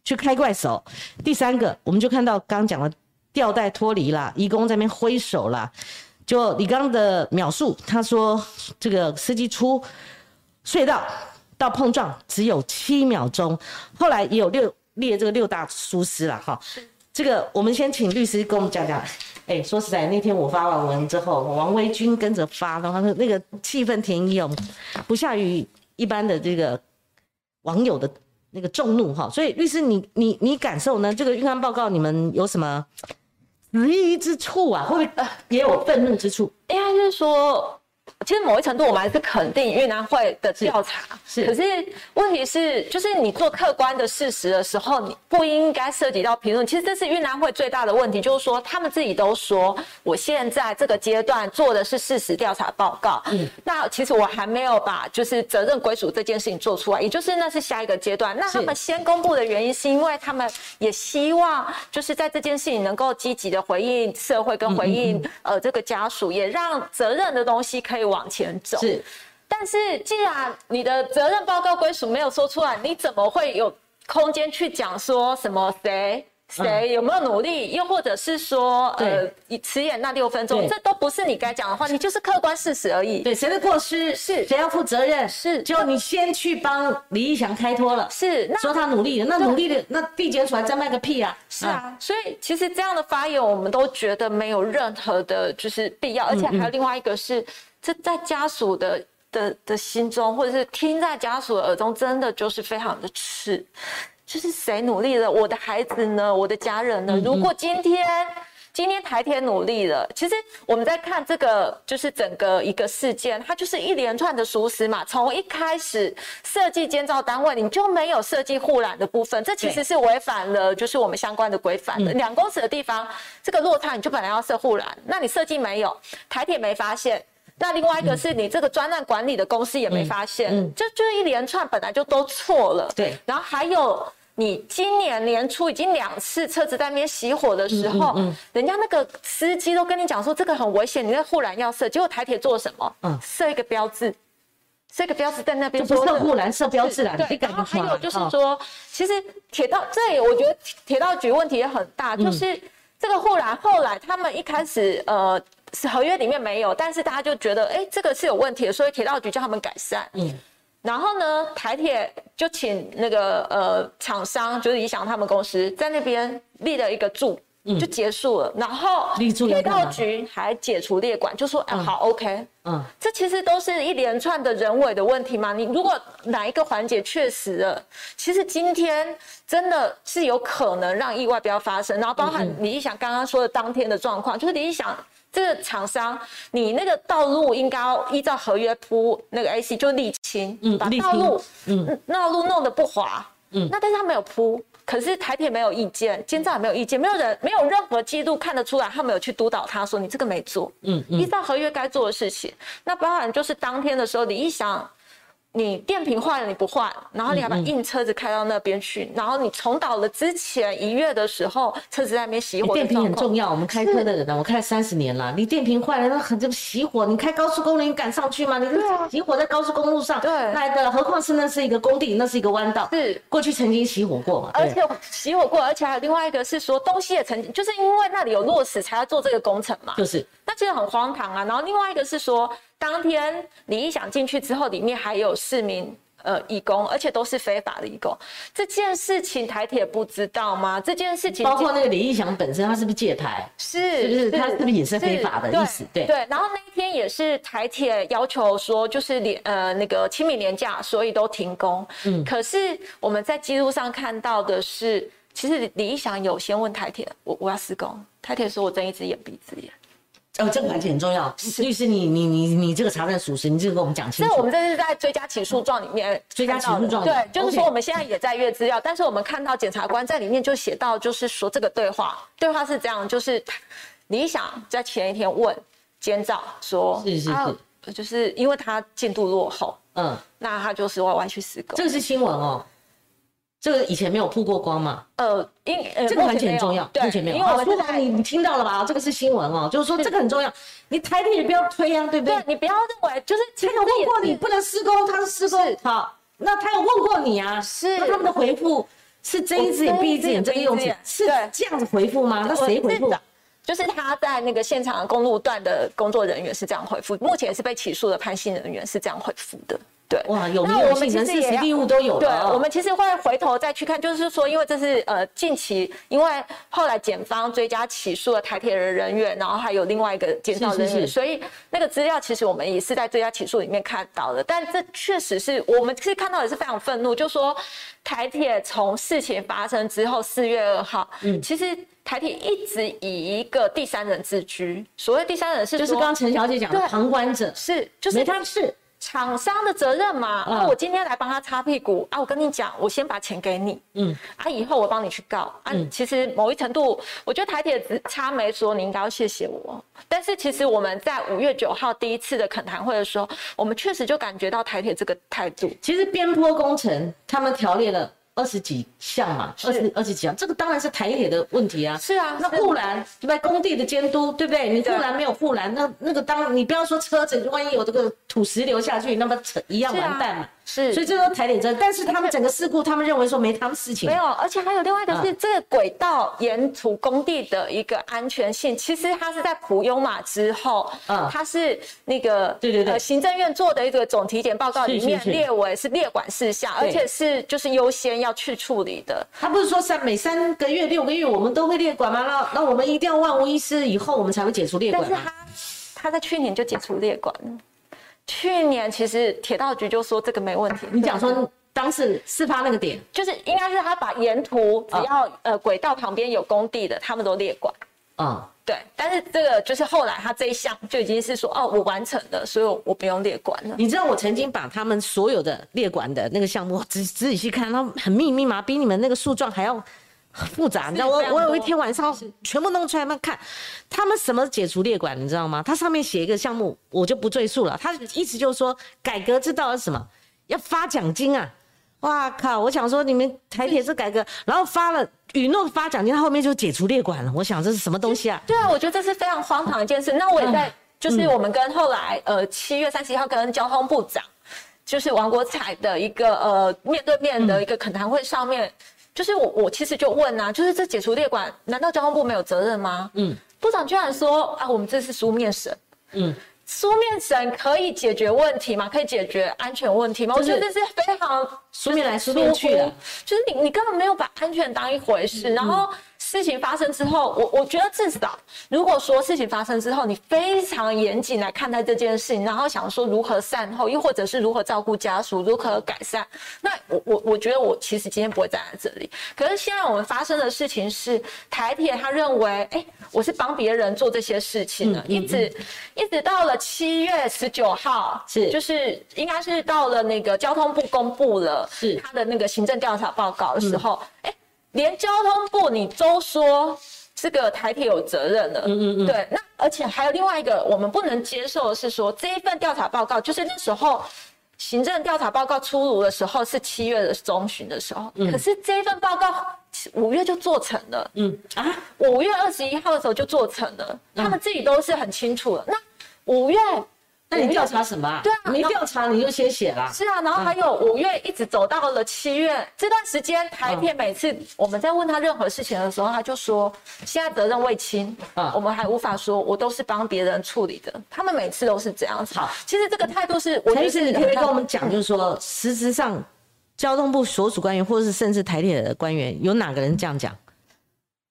去开怪手，第三个我们就看到刚讲的吊带脱离了，移工在那边挥手了，就李刚的描述，他说这个司机出隧道到碰撞只有七秒钟，后来也有六列这个六大疏失了哈。这个我们先请律师跟我们讲讲。哎，说实在，那天我发完文之后，王维军跟着发，然后那个气氛填膺哦，不下于一般的这个网友的那个众怒哈。所以律师你，你你感受呢？这个预案报告你们有什么质疑之处啊？会不会也有愤怒之处？应该是说，其实某一程度我们还是肯定越南会的调查，是可是问题是，就是你做客观的事实的时候，你不应该涉及到评论。其实这是越南会最大的问题，就是说他们自己都说，我现在这个阶段做的是事实调查报告。嗯，那其实我还没有把就是责任归属这件事情做出来，也就是那是下一个阶段。那他们先公布的原因，是因为他们也希望就是在这件事情能够积极的回应社会跟回应呃这个家属，也让责任的东西可以往前走。是但是既然你的责任报告归属没有说出来，你怎么会有空间去讲说什么谁？谁有没有努力？又或者是说，呃，你迟延那六分钟，这都不是你该讲的话，你就是客观事实而已。对谁的过失是谁要负责任？是就你先去帮李义祥开脱了，是，那说他努力了，那努力的那地检署还在卖个屁啊！是啊，所以其实这样的发言，我们都觉得没有任何的，就是必要，而且还有另外一个是，这在家属的的的心中，或者是听在家属的耳中，真的就是非常的刺。就是谁努力了，我的孩子呢？我的家人呢？如果今天今天台铁努力了，其实我们在看这个，就是整个一个事件，它就是一连串的疏失嘛。从一开始设计建造单位，你就没有设计护栏的部分，这其实是违反了就是我们相关的规范的。两公尺的地方，这个落差你就本来要设护栏，那你设计没有，台铁没发现。那另外一个是你这个专案管理的公司也没发现，嗯嗯就就是一连串本来就都错了。对然后还有你今年年初已经两次车子在那边熄火的时候，嗯嗯嗯人家那个司机都跟你讲说这个很危险，你那护栏要设，结果台铁做什么？嗯设一个标志。设一个标志在那边就不说设护栏，设标志栏，对，然后还有就是哦说，其实铁道这里我觉得铁道局问题也很大，嗯就是这个护栏后来他们一开始呃是合约里面没有，但是大家就觉得哎这个是有问题的，所以铁道局叫他们改善。嗯然后呢，台铁就请那个呃厂商，就是理想他们公司在那边立了一个柱，就结束了。然后铁道局还解除列管，就说哎、嗯好 OK。嗯，这其实都是一连串的人为的问题嘛。你如果哪一个环节确实了，其实今天真的是有可能让意外不要发生。然后包含李义祥刚刚说的当天的状况，就是李义祥这个厂商，你那个道路应该要依照合约铺那个 AC 就沥青，把道路嗯道路弄得不滑，嗯那但是他没有铺。可是台铁没有意见，监造也没有意见，没有人没有任何记录看得出来，他没有去督导他说你这个没做，嗯嗯依照合约该做的事情。那包含就是当天的时候，李一祥，你电瓶坏了你不换，然后你还把硬车子开到那边去，然后你重蹈了之前一月的时候，车子在那边熄火的电瓶很重要，我们开车的人呢，(laughs) 我开了三十年了，你电瓶坏了，那很就熄火，你开高速公路你敢上去吗？你这熄火在高速公路上，对。那个何况是那是一个工地，那是一个弯道，是。过去曾经熄火过嘛，而且熄火过，而且还有另外一个是说东西也曾经，就是因为那里有落石才要做这个工程嘛，就是。那其实很荒唐啊。然后另外一个是说，当天李义祥进去之后，里面还有市民。呃，义工，而且都是非法的义工，这件事情台铁不知道吗？这件事情包括那个李义祥本身，他是不是借台？是是不是他是不是也是非法的对意思对对。然后那一天也是台铁要求说，就是连呃那个清明年假，所以都停工。嗯，可是我们在记录上看到的是，其实李义祥有先问台铁，我我要施工，台铁说我睁一只眼闭一只眼。哦，这个环节很重要。律师，你你你你这个查证属实，你这个跟我们讲清楚。那我们这是在追加起诉状里面追加起诉状对，就是说我们现在也在阅资料，但是我们看到检察官在里面就写到，就是说这个对话，对话是这样，就是李想在前一天问监造说，是是是啊就是因为他进度落后，嗯，那他就是歪歪去施工这。个是新闻哦，这个以前没有曝过光嘛。呃，因呃这个环目前没有节很重要，对，目前没有。因为我好，苏们是在豪你你听到了吧？这个是新闻哦，就是说这个很重要，你台铁也不要推啊，对不对对？你不要认为就是其他有问过你不能施工，他是施工好，那他有问过你啊？是那他们的回复是睁一只眼闭一只眼，这个用词是对这样子回复吗？那谁回复的？就是他在那个现场公路段的工作人员是这样回复，目前是被起诉的判刑人员是这样回复的。对，哇，有名那我们有姓，人事其实也都有对我们其实会回头再去看，就是说，因为这是呃近期，因为后来检方追加起诉了台铁的人员，然后还有另外一个检造人员，是。是是所以那个资料其实我们也是在追加起诉里面看到的。但这确实是我们是看到也是非常愤怒，就说台铁从事情发生之后，四月二号，嗯，其实台铁一直以一个第三人自居，所谓第三人是就是刚刚陈小姐讲的旁观者，是就是没他事。厂商的责任嘛，嗯。啊，我今天来帮他擦屁股啊，我跟你讲，我先把钱给你，嗯，啊，以后我帮你去告。啊。其实某一程度，我觉得台铁只差没说你应该要谢谢我，但是其实我们在五月九号第一次的恳谈会的时候，我们确实就感觉到台铁这个态度，其实边坡工程他们条列了二十几项嘛，二十二十几项，这个当然是台铁的问题啊。是啊那护栏对不对？工地的监督对不对？你护栏没有护栏，那那个当你不要说车子，万一有这个土石流下去，那么成一样完蛋嘛。是所以这都是台铁责任，但是他们整个事故，他们认为说没他们事情没。有，而且还有另外一个是嗯这个轨道沿途工地的一个安全性，其实它是在普悠玛之后，嗯它是那个对对对呃行政院做的一个总体检报告里面列为是列管事项，而且是就是优先要去处理的。他不是说三每三个月、六个月我们都会列管吗？那那我们一定要万无一失以后，我们才会解除列管吗？但是他他在去年就解除列管了，去年其实铁道局就说这个没问题。你讲说当时事发那个点，就是应该是他把沿途只要呃轨道旁边有工地的，他们都列管。嗯，对，但是这个就是后来他这一项就已经是说，哦，我完成了，所以我我不用列管了。你知道我曾经把他们所有的列管的那个项目仔仔细看，他们很密密麻，比你们那个树状还要复杂。你知道我我有一天晚上全部弄出来慢看，他们什么解除列管，你知道吗？他上面写一个项目，我就不赘述了。他意思就是说，改革之道是什么？要发奖金啊！哇靠！我想说你们台铁是改革，然后发了允诺发奖金，他后面就解除列管了。我想这是什么东西啊？对啊，我觉得这是非常荒唐一件事。那我也在，就是我们跟后来呃七月三十一号跟交通部长，就是王国才的一个呃面对面的一个恳谈会上面，就是我我其实就问啊，就是这解除列管，难道交通部没有责任吗？嗯部长居然说啊，我们这是书面审。嗯，书面审可以解决问题吗？可以解决安全问题吗？我就是觉得这是非常书面来书面去的就是你你根本没有把安全当一回事，然后事情发生之后，我我觉得至少，如果说事情发生之后，你非常严谨来看待这件事情，然后想说如何善后，又或者是如何照顾家属，如何改善，那我我我觉得我其实今天不会站在这里。可是现在我们发生的事情是，台铁他认为，哎，我是帮别人做这些事情的，一直一直到了七月十九号，是。就是应该是到了那个交通部公布了是。他的那个行政调查报告的时候，哎、连交通部你都说这个台铁有责任了，嗯嗯嗯，对，那而且还有另外一个我们不能接受的是说这一份调查报告，就是那时候行政调查报告出炉的时候是七月的中旬的时候，可是这一份报告五月就做成了，嗯。啊，五月二十一号的时候就做成了，他们自己都是很清楚的。那五月那你调查什么啊？对啊没调查你就先写啦。是啊，然后还有五月一直走到了七月这段时间，台铁每次我们在问他任何事情的时候，他就说现在责任未清，嗯我们还无法说，我都是帮别人处理的。他们每次都是这样子。好，其实这个态度是，我就是你可以跟我们讲，就是说，实质上，交通部所属官员，或者是甚至台铁的官员，有哪个人这样讲？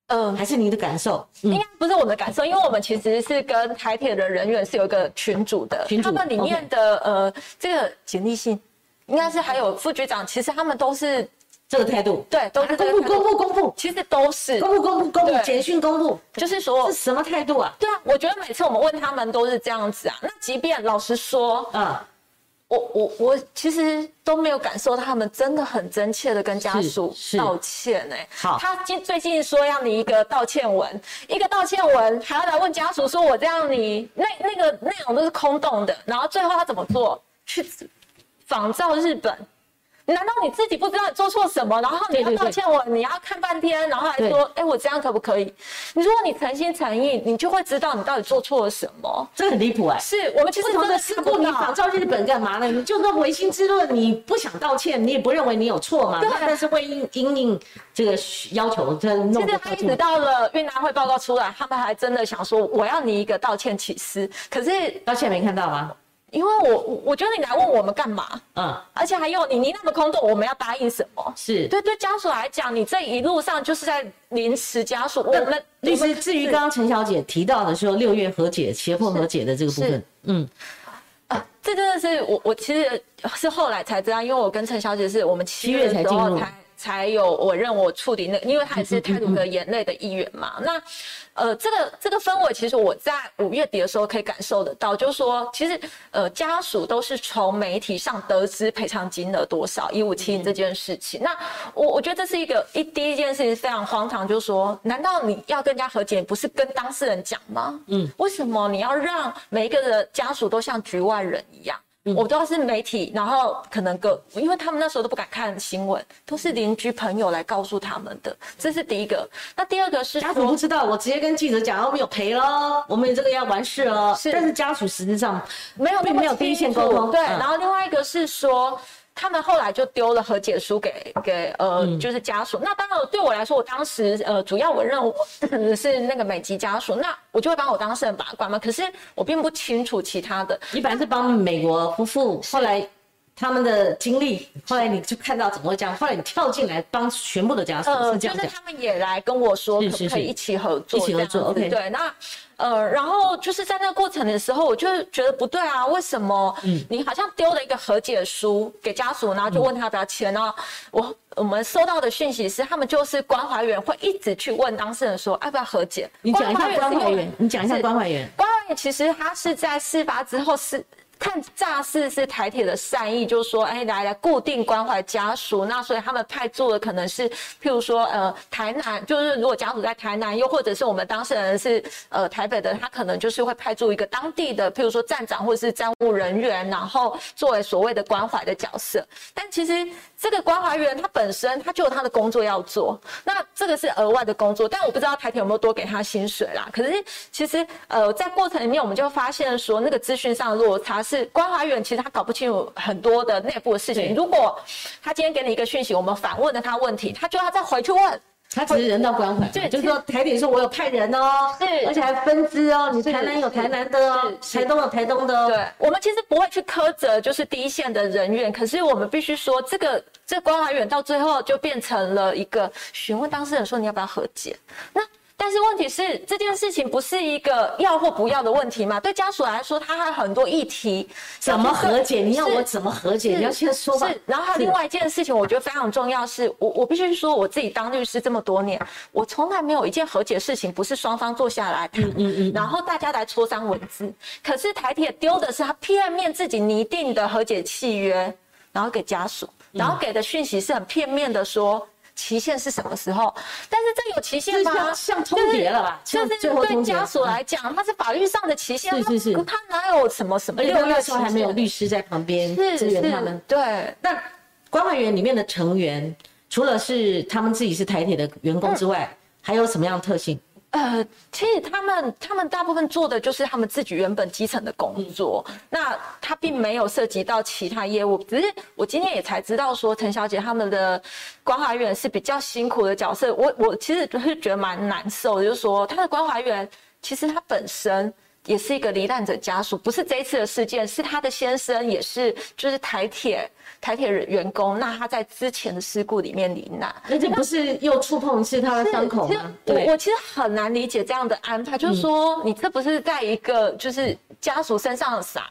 嗯。还是你的感受？应嗯，该不是我的感受，因为我们其实是跟台铁的人员是有一个群组的，他们里面的呃这个简历信，应该是还有副局长，其实他们都是这个态度，对，都是这公布公布公布其实都是，公布公布公布，对简讯公布，就是说是什么态度啊？对啊，我觉得每次我们问他们都是这样子啊。那即便老实说，啊，我我我其实都没有感受到他们真的很真切的跟家属道歉哎、好他近最近说要你一个道歉文，一个道歉文还要来问家属说我这样你那那个内容都是空洞的，然后最后他怎么做？去仿照日本。难道你自己不知道你做错什么，然后你要道歉我，你要看半天，然后还说，哎，我这样可不可以？你如果你诚心诚意，你就会知道你到底做错了什么。这很离谱哎。是我们其实真的的事故，你看不到仿照日本干嘛呢？你就那唯心之论，你不想道歉，你也不认为你有错嘛？对那但是会因因应这个要求，真弄其实他一直到了运安会报告出来，他们还真的想说我要你一个道歉启事。可是道歉没看到吗？因为我我我觉得你来问我们干嘛？嗯，而且还有你你那么空洞，我们要答应什么？是。对对，家属来讲，你这一路上就是在临时家属。我们律师，至于刚刚陈小姐提到的说六月和解、胁迫和解的这个部分，嗯，啊，这真的是我我其实是后来才知道，因为我跟陈小姐是我们七七月月才进入才才有我认我处理那，因为他也是泰鲁格眼泪的一员嘛。那呃，这个这个氛围，其实我在五月底的时候可以感受得到，就是说，其实呃家属都是从媒体上得知赔偿金额多少一五七零这件事情。那我我觉得这是一个一第一件事情非常荒唐，就是说，难道你要跟人家和解，不是跟当事人讲吗？嗯，为什么你要让每一个的家属都像局外人一样？我不知道是媒体，然后可能个，因为他们那时候都不敢看新闻，都是邻居朋友来告诉他们的，这是第一个。那第二个是家属不，知道，我直接跟记者讲，我们有赔了，我们这个要完事了。是但是家属实际上没有没有第一线沟通对然后另外一个是说。他们后来就丢了和解书给给呃，嗯就是家属。那当然对我来说，我当时呃，主要我任务 (laughs) 是那个美籍家属，那我就会帮我当事人把关嘛。可是我并不清楚其他的，你本来是帮美国夫妇，后来他们的经历，后来你就看到怎么会这样，后来你跳进来帮全部的家属，呃，是这样讲。就是他们也来跟我说，可不可以一起合作？一起合作 OK 对，那呃，然后就是在那个过程的时候，我就觉得不对啊，为什么你好像丢了一个和解书给家属，然后就问他要不要签？然后我我们收到的讯息是，他们就是关怀员会一直去问当事人说要不要和解。你讲一下关怀员，你讲一下关怀员。关怀员其实他是在事发之后是。看乍似是台铁的善意，就是说，哎，来来固定关怀家属，那所以他们派驻的可能是，譬如说，呃，台南，就是如果家属在台南，又或者是我们当事人是呃台北的，他可能就是会派驻一个当地的，譬如说站长或者是站务人员，然后作为所谓的关怀的角色。但其实这个关怀员他本身他就有他的工作要做，那这个是额外的工作，但我不知道台铁有没有多给他薪水啦。可是其实呃在过程里面，我们就发现说那个资讯上的落差是关怀员其实他搞不清楚很多的内部的事情。如果他今天给你一个讯息，我们反问了他问题，他就要再回去问。他只是人道关怀，对就是说台北说我有派人哦，是。而且还分支哦，你是台南有台南的哦，台东有台东的哦，对，我们其实不会去苛责就是第一线的人员，可是我们必须说，这个这关怀员到最后就变成了一个询问当事人说你要不要和解。那但是问题是这件事情不是一个要或不要的问题嘛？对家属来说，他还有很多议题，怎么和解？你要我怎么和解？你要先说吧。是，然后还有另外一件事情，我觉得非常重要是，我我必须说，我自己当律师这么多年，我从来没有一件和解事情不是双方坐下来谈，嗯嗯，然后大家来磋商文字。可是台铁丢的是他片面自己拟定的和解契约，然后给家属，然后给的讯息是很片面的说。期限是什么时候？但是这有期限这吗？像像通牒了吧就是对家属来讲，它是法律上的期限，是是是它它哪有什么什么六月那时候还没有律师在旁边支援他们。对，那关怀员里面的成员，除了是他们自己是台铁的员工之外，还有什么样的特性？呃，其实他们他们大部分做的就是他们自己原本基层的工作，那他并没有涉及到其他业务。只是我今天也才知道说，陈小姐他们的关怀员是比较辛苦的角色。我我其实是觉得蛮难受的，就是说他的关怀员其实他本身。也是一个罹难者家属，不是这一次的事件，是他的先生也是，就是台铁台铁员工，那他在之前的事故里面罹难，而且不是又触碰一次他的伤口吗？我我，其实很难理解这样的安排，就是说你这不是在一个就是家属身上撒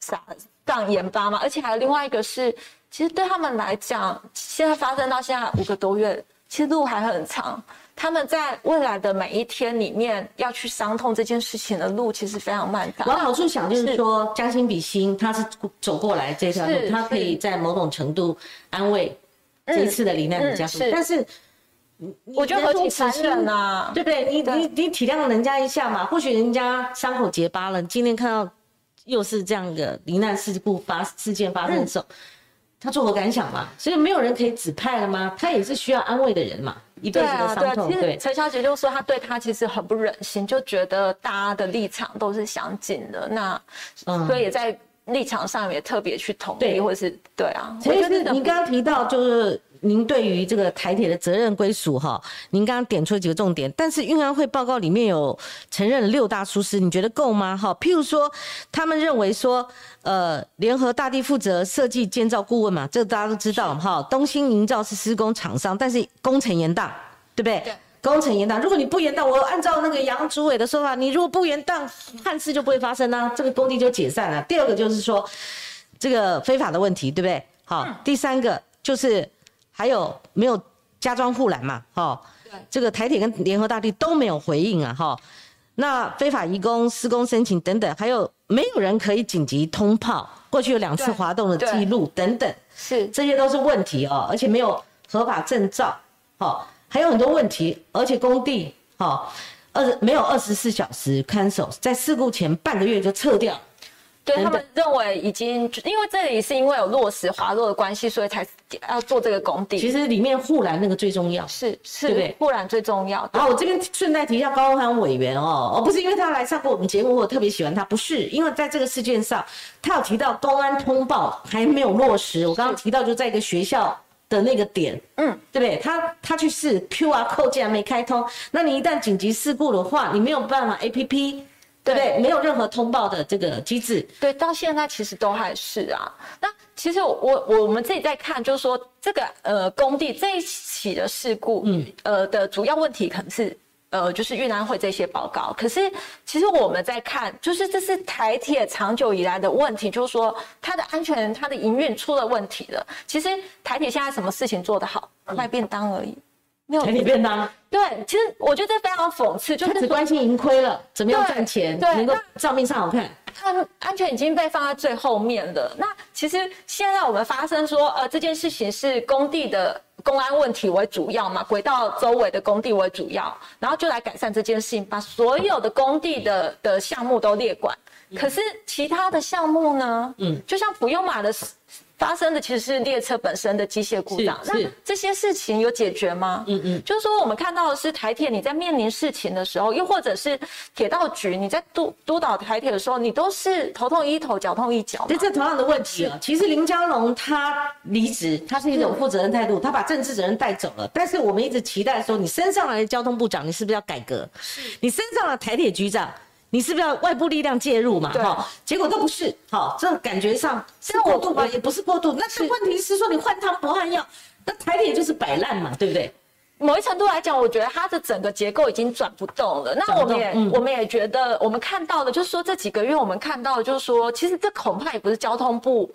撒上盐巴吗？而且还有另外一个是，其实对他们来讲，现在发生到现在五个多月，其实路还很长。他们在未来的每一天里面要去伤痛这件事情的路，其实非常漫长。往好处想就是说，将心比心，他是走过来这条路，他可以在某种程度安慰这一次的罹难者家属。但是，我觉得何其残忍啊！对不对？你你你体谅人家一下嘛，或许人家伤口结疤了，你今天看到又是这样的罹难事故发事件发生的时候，他作何感想嘛？所以没有人可以指派了吗？他也是需要安慰的人嘛，一辈子的对啊，对啊，其实。陈小姐就说她对她其实很不忍心，就觉得大家的立场都是相近的，那嗯所以也在立场上也特别去同意，或是对啊。我觉得是您刚刚提到，就是您对于这个台铁的责任归属哈，您刚刚点出了几个重点，但是运安会报告里面有承认了六大疏失，你觉得够吗？哈，譬如说，他们认为说，呃，联合大地负责设计建造顾问嘛，这个大家都知道哈，东兴营造是施工厂商，但是工程严大，对不对？对。工程严当，如果你不严当，我按照那个杨主委的说法，你如果不严当，憾事就不会发生啊，这个工地就解散了。第二个就是说，这个非法的问题，对不对？好，第三个就是还有没有加装护栏嘛？哈，这个台铁跟联合大地都没有回应啊，哈。那非法移工、施工申请等等，还有没有人可以紧急通报？过去有两次滑动的记录等等，是这些都是问题哦，而且没有合法证照，好、还有很多问题，而且工地，好、二没有二十四小时看守，在事故前半个月就撤掉，对他们认为已经，因为这里是因为有落实滑落的关系，所以才要做这个工地。其实里面护栏那个最重要。是是，对不对不然最重要。然后我这边顺带提一下高宏安委员哦，哦不是因为他来上过我们节目或者特别喜欢他，不是因为在这个事件上，他有提到公安通报还没有落实。我刚刚提到就在一个学校的那个点，嗯，对不对？他他去试 QR code 竟然没开通，那你一旦紧急事故的话，你没有办法 APP，对不对？没有任何通报的这个机制，对，到现在其实都还是啊。那其实我我们自己在看，就是说这个呃工地这一起的事故，嗯，呃的主要问题可能是。呃，就是运安会这些报告，可是其实我们在看，就是这是台铁长久以来的问题，就是说它的安全、它的营运出了问题了。其实台铁现在什么事情做得好？卖便当而已，没有台铁便当，对。其实我觉得这非常讽刺，就是只关心盈亏了，怎么样对赚钱，对能够那账面上好看。它安全已经被放在最后面了。那其实现在我们发生说，呃，这件事情是工地的公安问题为主要嘛，轨道周围的工地为主要，然后就来改善这件事情，把所有的工地的的项目都列管。可是其他的项目呢？嗯，就像普悠玛的发生的其实是列车本身的机械故障。是是那这些事情有解决吗？嗯嗯，就是说我们看到的是台铁，你在面临事情的时候，又或者是铁道局你在督督导台铁的时候，你都是头痛医头，脚痛医脚嘛对，。这同样的问题啊。其实林佳龙他离职，他是一种负责任态度，他把政治责任带走了。但是我们一直期待说，你升上来的交通部长，你是不是要改革？你升上了台铁局长。你是不是要外部力量介入嘛？对哈，结果都不是，好，这种感觉上是过度吧，也不是过度。那是问题是说你换汤不换药，那台铁就是摆烂嘛，对不对？某一程度来讲，我觉得它的整个结构已经转不动了。那我们也、嗯我们也觉得，我们看到的就是说这几个月我们看到的就是说，其实这恐怕也不是交通部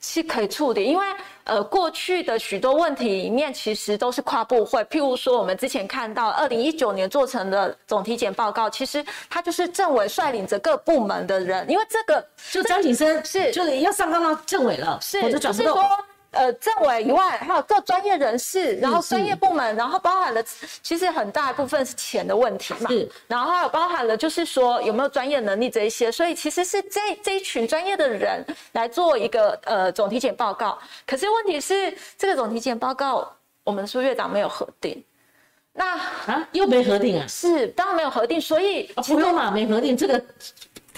是可以处理，因为呃过去的许多问题里面其实都是跨部会，譬如说我们之前看到二零一九年做成的总体检报告，其实他就是政委率领着各部门的人，因为这个就张景生是就是要上纲到政委了，是，我就转不动就是说。呃，政委以外，还有各专业人士，然后专业部门，然后包含了其实很大一部分是钱的问题嘛，是，然后还有包含了就是说有没有专业能力这一些，所以其实是这这一群专业的人来做一个呃总体检报告。可是问题是，这个总体检报告我们苏院长没有核定，那啊，又没核定啊？是当然没有核定，所以哦不用嘛，没核定。这个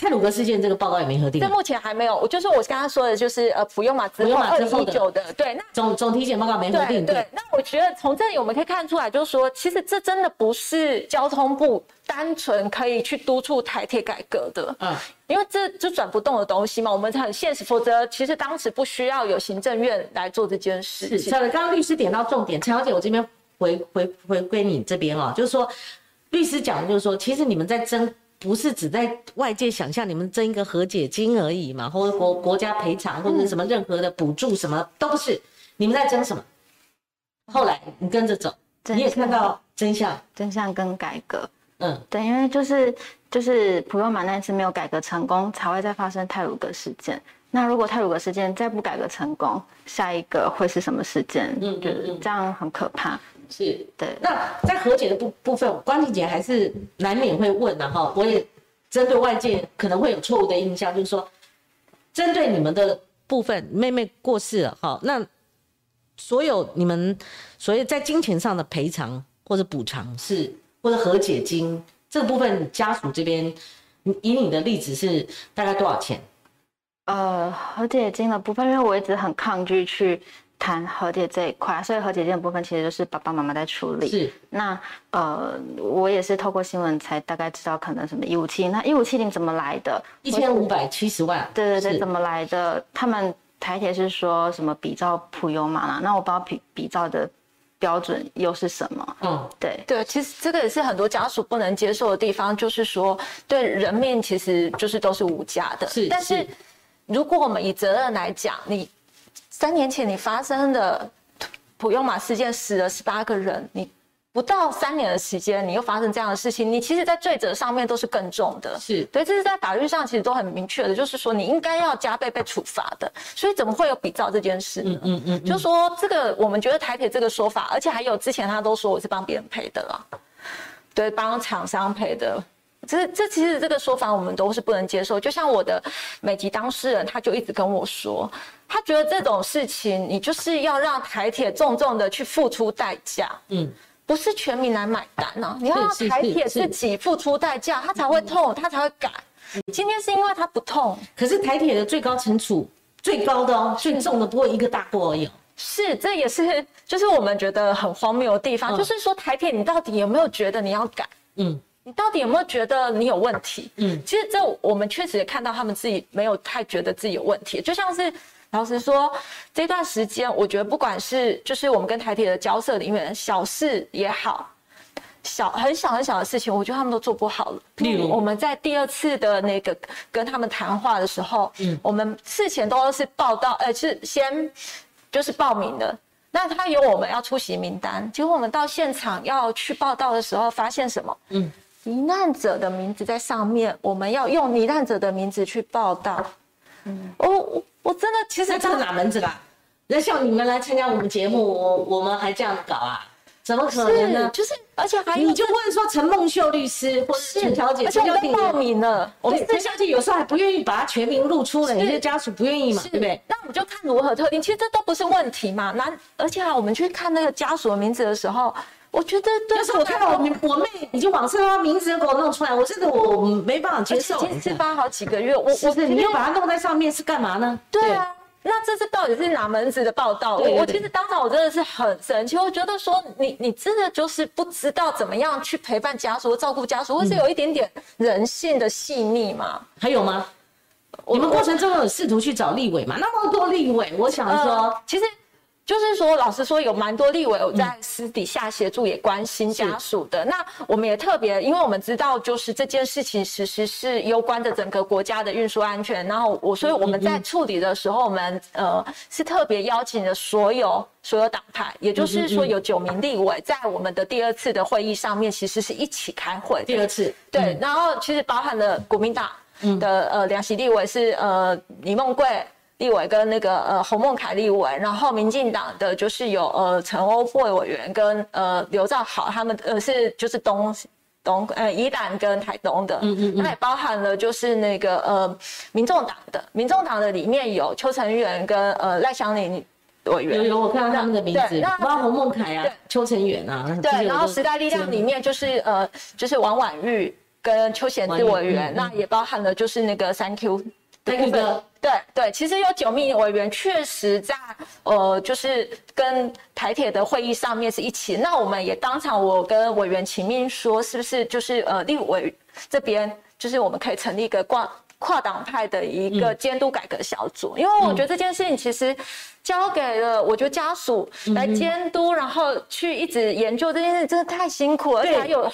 泰鲁格事件这个报告也没核定啊。在目前还没有，我就是我刚刚说的，就是呃普悠玛之普悠后二玛之后的零一九的，对，那总总体检报告没核定，对对，那我觉得从这里我们可以看出来，就是说，其实这真的不是交通部单纯可以去督促台铁改革的，嗯，因为这就转不动的东西嘛，我们很现实，否则其实当时不需要有行政院来做这件事是，情。小刚刚律师点到重点，陈小姐，我这边回回回归你这边哦，就是说，律师讲的就是说，其实你们在争，不是只在外界想象你们争一个和解金而已嘛，或者国国家赔偿或者什么任何的补助什么都不是，你们在争什么？后来你跟着走，你也看到真相，真相跟改革。嗯，对，因为就是就是普悠玛那一次没有改革成功，才会再发生泰鲁格事件。那如果泰鲁格事件再不改革成功，下一个会是什么事件？嗯嗯就是嗯这样很可怕。是。对，那在和解的部部分，关婷姐还是难免会问的、哈。我也针对外界可能会有错误的印象，就是说，针对你们的部分，妹妹过世了哈，那所有你们所谓在金钱上的赔偿或者补偿是或者和解金这个部分，家属这边以以你的例子是大概多少钱？呃，和解金的部分，因为我一直很抗拒去谈和解这一块，所以和解金的部分其实就是爸爸妈妈在处理。是那呃，我也是透过新闻才大概知道可能什么一五七零，那一五七零怎么来的？一千五百七十万。对对对，怎么来的？他们台铁是说什么比照普悠玛啦，那我不知道比比照的标准又是什么？嗯，对，对，其实这个也是很多家属不能接受的地方，就是说，对人命其实就是都是无价的。是但是是如果我们以责任来讲，你三年前你发生的普悠玛事件死了十八个人，你不到三年的时间，你又发生这样的事情，你其实在罪责上面都是更重的。是对，这是在法律上其实都很明确的，就是说你应该要加倍被处罚的。所以怎么会有比照这件事呢？嗯嗯，就说这个，我们觉得台铁这个说法，而且还有之前他都说我是帮别人赔的啦，对，帮厂商赔的。这这其实这个说法我们都是不能接受。就像我的美籍当事人，他就一直跟我说，他觉得这种事情你就是要让台铁重重的去付出代价，嗯，不是全民来买单啊！你要让台铁自己付出代价，他才会痛，他才会改。今天是因为他不痛，可是台铁的最高惩处最高的哦，最重的不过一个大过而已哦。是，这也是就是我们觉得很荒谬的地方，嗯就是说台铁，你到底有没有觉得你要改？嗯你到底有没有觉得你有问题？嗯，其实这我们确实也看到他们自己没有太觉得自己有问题，就像是老实说，这段时间我觉得不管是就是我们跟台铁的交涉里面小事也好。小很小很小的事情，我觉得他们都做不好了。例如我们在第二次的那个跟他们谈话的时候，嗯我们事前都是报道，呃，是先就是报名的。那他有我们要出席名单，结果我们到现场要去报道的时候，发现什么？嗯，罹难者的名字在上面，我们要用罹难者的名字去报道。嗯，我我我真的其实那这是哪门子啦？那像你们来参加我们节目，我我们还这样搞啊？怎么可能呢？就是，而且还有你就问说陈梦秀律师或是陈小姐，而且我都报名了，我们是陈小姐有时候还不愿意把她全名露出来，有些家属不愿意嘛，对不对？那我们就看如何特定，其实这都不是问题嘛。那而且啊，我们去看那个家属的名字的时候，我觉得对要是我看到我我妹已经网上把名字给我弄出来，我真的我没办法接受。已经事发好几个月，我我是你又把它弄在上面是干嘛呢？对啊。那这是到底是哪门子的报道？我我其实当场我真的是很生气，我觉得说你你真的就是不知道怎么样去陪伴家属、照顾家属，或是有一点点人性的细腻嘛？还有吗？你们过程中有试图去找立委嘛？那么多立委，我想说，其实。就是说，老实说，有蛮多立委有在私底下协助，也关心家属的。那我们也特别，因为我们知道，就是这件事情其实是攸关着整个国家的运输安全。然后我，所以我们在处理的时候，我们呃是特别邀请了所有所有党派，也就是说有九名立委在我们的第二次的会议上面，其实是一起开会。第二次，对，然后其实包含了国民党的呃两席立委是呃李梦贵。立委跟那个呃洪孟凯立委，然后民进党的就是有呃陈欧慧委员跟呃刘兆豪，他们呃是就是东东呃宜兰跟台东的，嗯嗯那也包含了就是那个呃民众党的，民众党的里面有邱成元跟呃赖香林委员，有有我看到他们的名字，包括洪孟凯啊、邱成元啊，对，然后时代力量里面就是呃就是王婉玉跟邱显志委员，那也包含了就是那个三 Q。那个对对，其实有九名委员确实在呃，就是跟台铁的会议上面是一起。那我们也当场，我跟委员秦明说，是不是就是呃，立委这边就是我们可以成立一个跨跨党派的一个监督改革小组？因为我觉得这件事情其实交给了我觉得家属来监督，然后去一直研究这件事，真的太辛苦了，而且还有。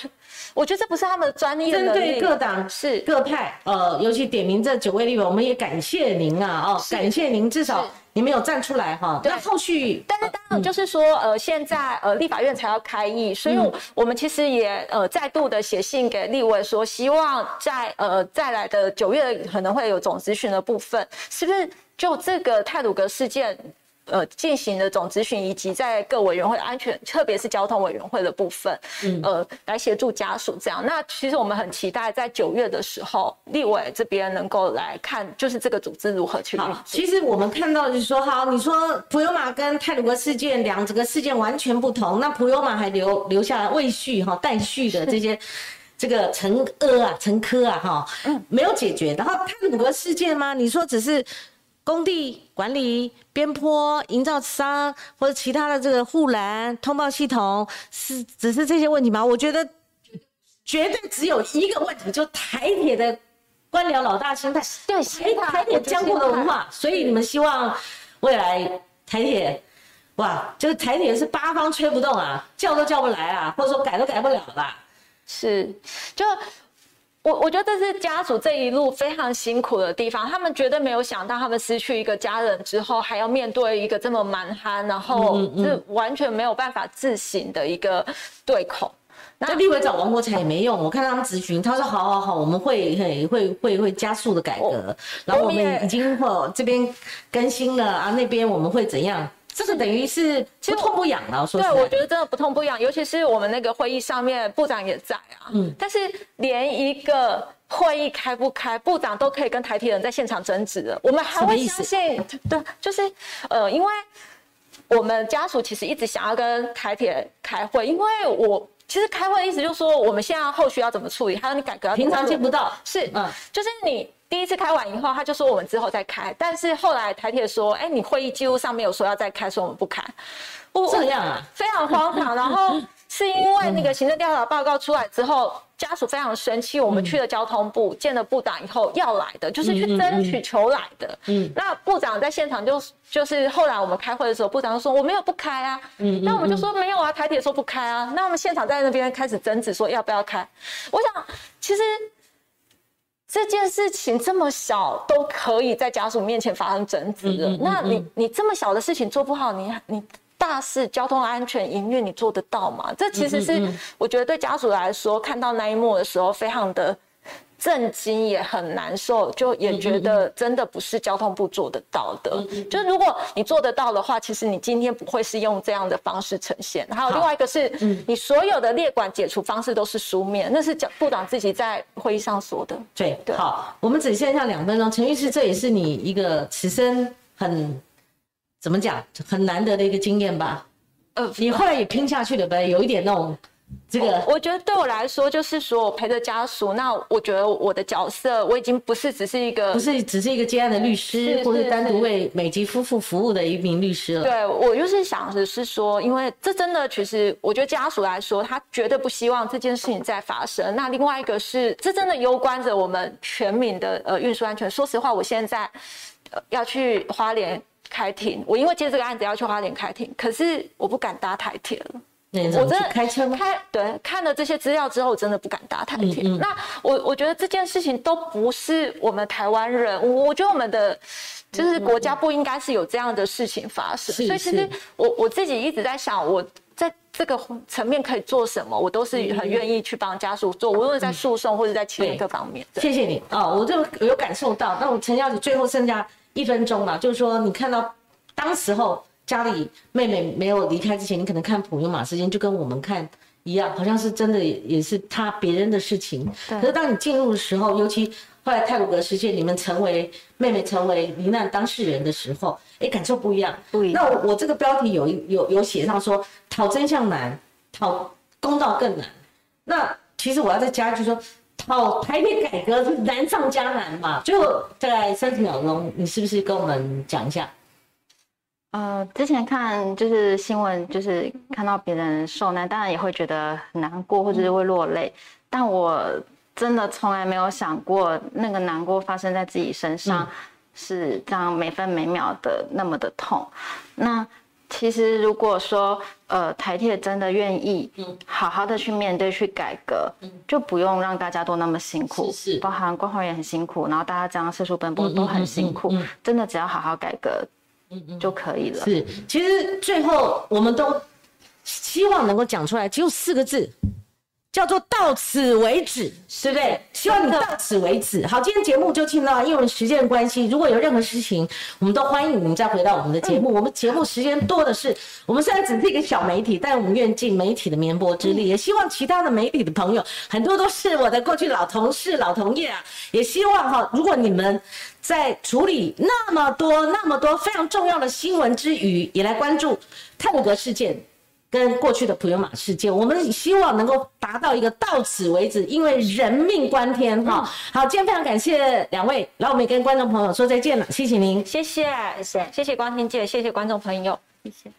我觉得这不是他们的专业。针对各党是各派，呃，尤其点名这九位立委，我们也感谢您啊，哦，感谢您，至少你们有站出来哈。那后续，但是当然就是说，呃，现在呃立法院才要开议，所以我们其实也呃再度的写信给立委说，希望在呃再来的九月可能会有总咨询的部分，是不是就这个泰鲁格事件？呃，进行的总咨询以及在各委员会安全，特别是交通委员会的部分，嗯，呃，来协助家属这样。那其实我们很期待在九月的时候，立委这边能够来看，就是这个组织如何去好。其实我们看到就是说，好，你说普悠玛跟泰鲁格事件两整个事件完全不同，那普悠玛还留留下来未续哈待续的这些这个陈阿啊、陈科啊哈，嗯，没有解决。然后泰鲁格事件吗？你说只是。工地管理、边坡营造商或者其他的这个护栏通报系统，是只是这些问题吗？我觉得绝对只有一个问题，就台铁的官僚老大心态，对台铁江湖的文化。所以你们希望未来台铁，哇，就是台铁是八方吹不动啊，叫都叫不来啊，或者说改都改不了啦。是，就。我我觉得这是家属这一路非常辛苦的地方，他们绝对没有想到，他们失去一个家人之后，还要面对一个这么蛮憨，然后是完全没有办法自省的一个对口。那立委找王国才也没用，我看他们咨询，他说好好好，我们会会会会会加速的改革，然后我们已经或这边更新了啊，那边我们会怎样？这个等于是不痛不痒了，说对，我觉得真的不痛不痒，尤其是我们那个会议上面，部长也在啊。嗯。但是连一个会议开不开，部长都可以跟台铁人在现场争执了，我们还会相信？对，就是呃，因为我们家属其实一直想要跟台铁开会，因为我其实开会的意思就是说，我们现在后续要怎么处理，还有你改革，平常见不到，是，嗯，就是你。第一次开完以后，他就说我们之后再开，但是后来台铁说，哎，你会议记录上面有说要再开，说我们不开，这样啊，非常荒唐。(laughs) 然后是因为那个行政调查报告出来之后，家属非常生气，我们去了交通部见了部长以后要来的，就是去争取求来的。嗯，那部长在现场就就是后来我们开会的时候，部长就说我没有不开啊，嗯，那我们就说没有啊，台铁说不开啊，那我们现场在那边开始争执说要不要开，我想其实。这件事情这么小都可以在家属面前发生争执了，那你你这么小的事情做不好，你你大事交通安全营运你做得到吗？这其实是我觉得对家属来说看到那一幕的时候非常的震惊，也很难受，就也觉得真的不是交通部做得到的。就如果你做得到的话，其实你今天不会是用这样的方式呈现。还有另外一个是，你所有的列管解除方式都是书面，那是讲部长自己在会议上说的。对，好，我们只剩下两分钟。陈律师，这也是你一个此生很怎么讲很难得的一个经验吧？呃，你后来也拼下去了呗，有一点那种。这个我觉得对我来说，就是说我陪着家属，那我觉得我的角色我已经不是只是一个，不是只是一个接案的律师，或是单独为美籍夫妇服务的一名律师了。对我就是想的是说，因为这真的其实，我觉得家属来说，他绝对不希望这件事情再发生。那另外一个是，这真的攸关着我们全民的呃运输安全。说实话，我现在要去花莲开庭，我因为接这个案子要去花莲开庭，可是我不敢搭台铁了。我真的开车吗？开对，看了这些资料之后，我真的不敢搭台铁。那我我觉得这件事情都不是我们台湾人，我觉得我们的就是国家不应该是有这样的事情发生。所以其实我我自己一直在想，我在这个层面可以做什么，我都是很愿意去帮家属做，无论在诉讼或者在其他各方面。谢谢你啊，我就有感受到。那我陈小姐最后剩下一分钟了，就是说你看到当时候。家里妹妹没有离开之前，你可能看普悠玛事件就跟我们看一样，好像是真的，也是他别人的事情。可是当你进入的时候，尤其后来泰鲁格事件，你们成为妹妹成为罹难当事人的时候，哎，感受不一样。不一样。那我我这个标题有有有写上说，讨真相难，讨公道更难。那其实我要再加一句说，讨台面改革是难上加难嘛。最后大概三十秒钟，你是不是跟我们讲一下？呃，之前看就是新闻，就是看到别人受难，当然也会觉得很难过，或者是会落泪。但我真的从来没有想过，那个难过发生在自己身上，是这样每分每秒的那么的痛。那其实如果说，呃，台铁真的愿意，好好的去面对、去改革，就不用让大家都那么辛苦，是，包含关怀也很辛苦，然后大家这样四处奔波都很辛苦，真的只要好好改革。嗯嗯就可以了。是，其实最后我们都希望能够讲出来，只有四个字，叫做到此为止，对不对？希望你到此为止。好，今天节目就进到，因为时间关系，如果有任何事情，我们都欢迎你们再回到我们的节目。我们节目时间多的是，我们虽然只是一个小媒体，但我们愿尽媒体的绵薄之力，也希望其他的媒体的朋友，很多都是我的过去老同事、老同业啊，也希望哈，如果你们。在处理那么多、那么多非常重要的新闻之余，也来关注泰鲁格事件跟过去的普悠玛事件。我们希望能够达到一个到此为止，因为人命关天哈。好，今天非常感谢两位，然后我们跟观众朋友说再见了，谢谢您，谢谢，谢谢，谢谢光天姐，谢谢观众朋友，谢谢。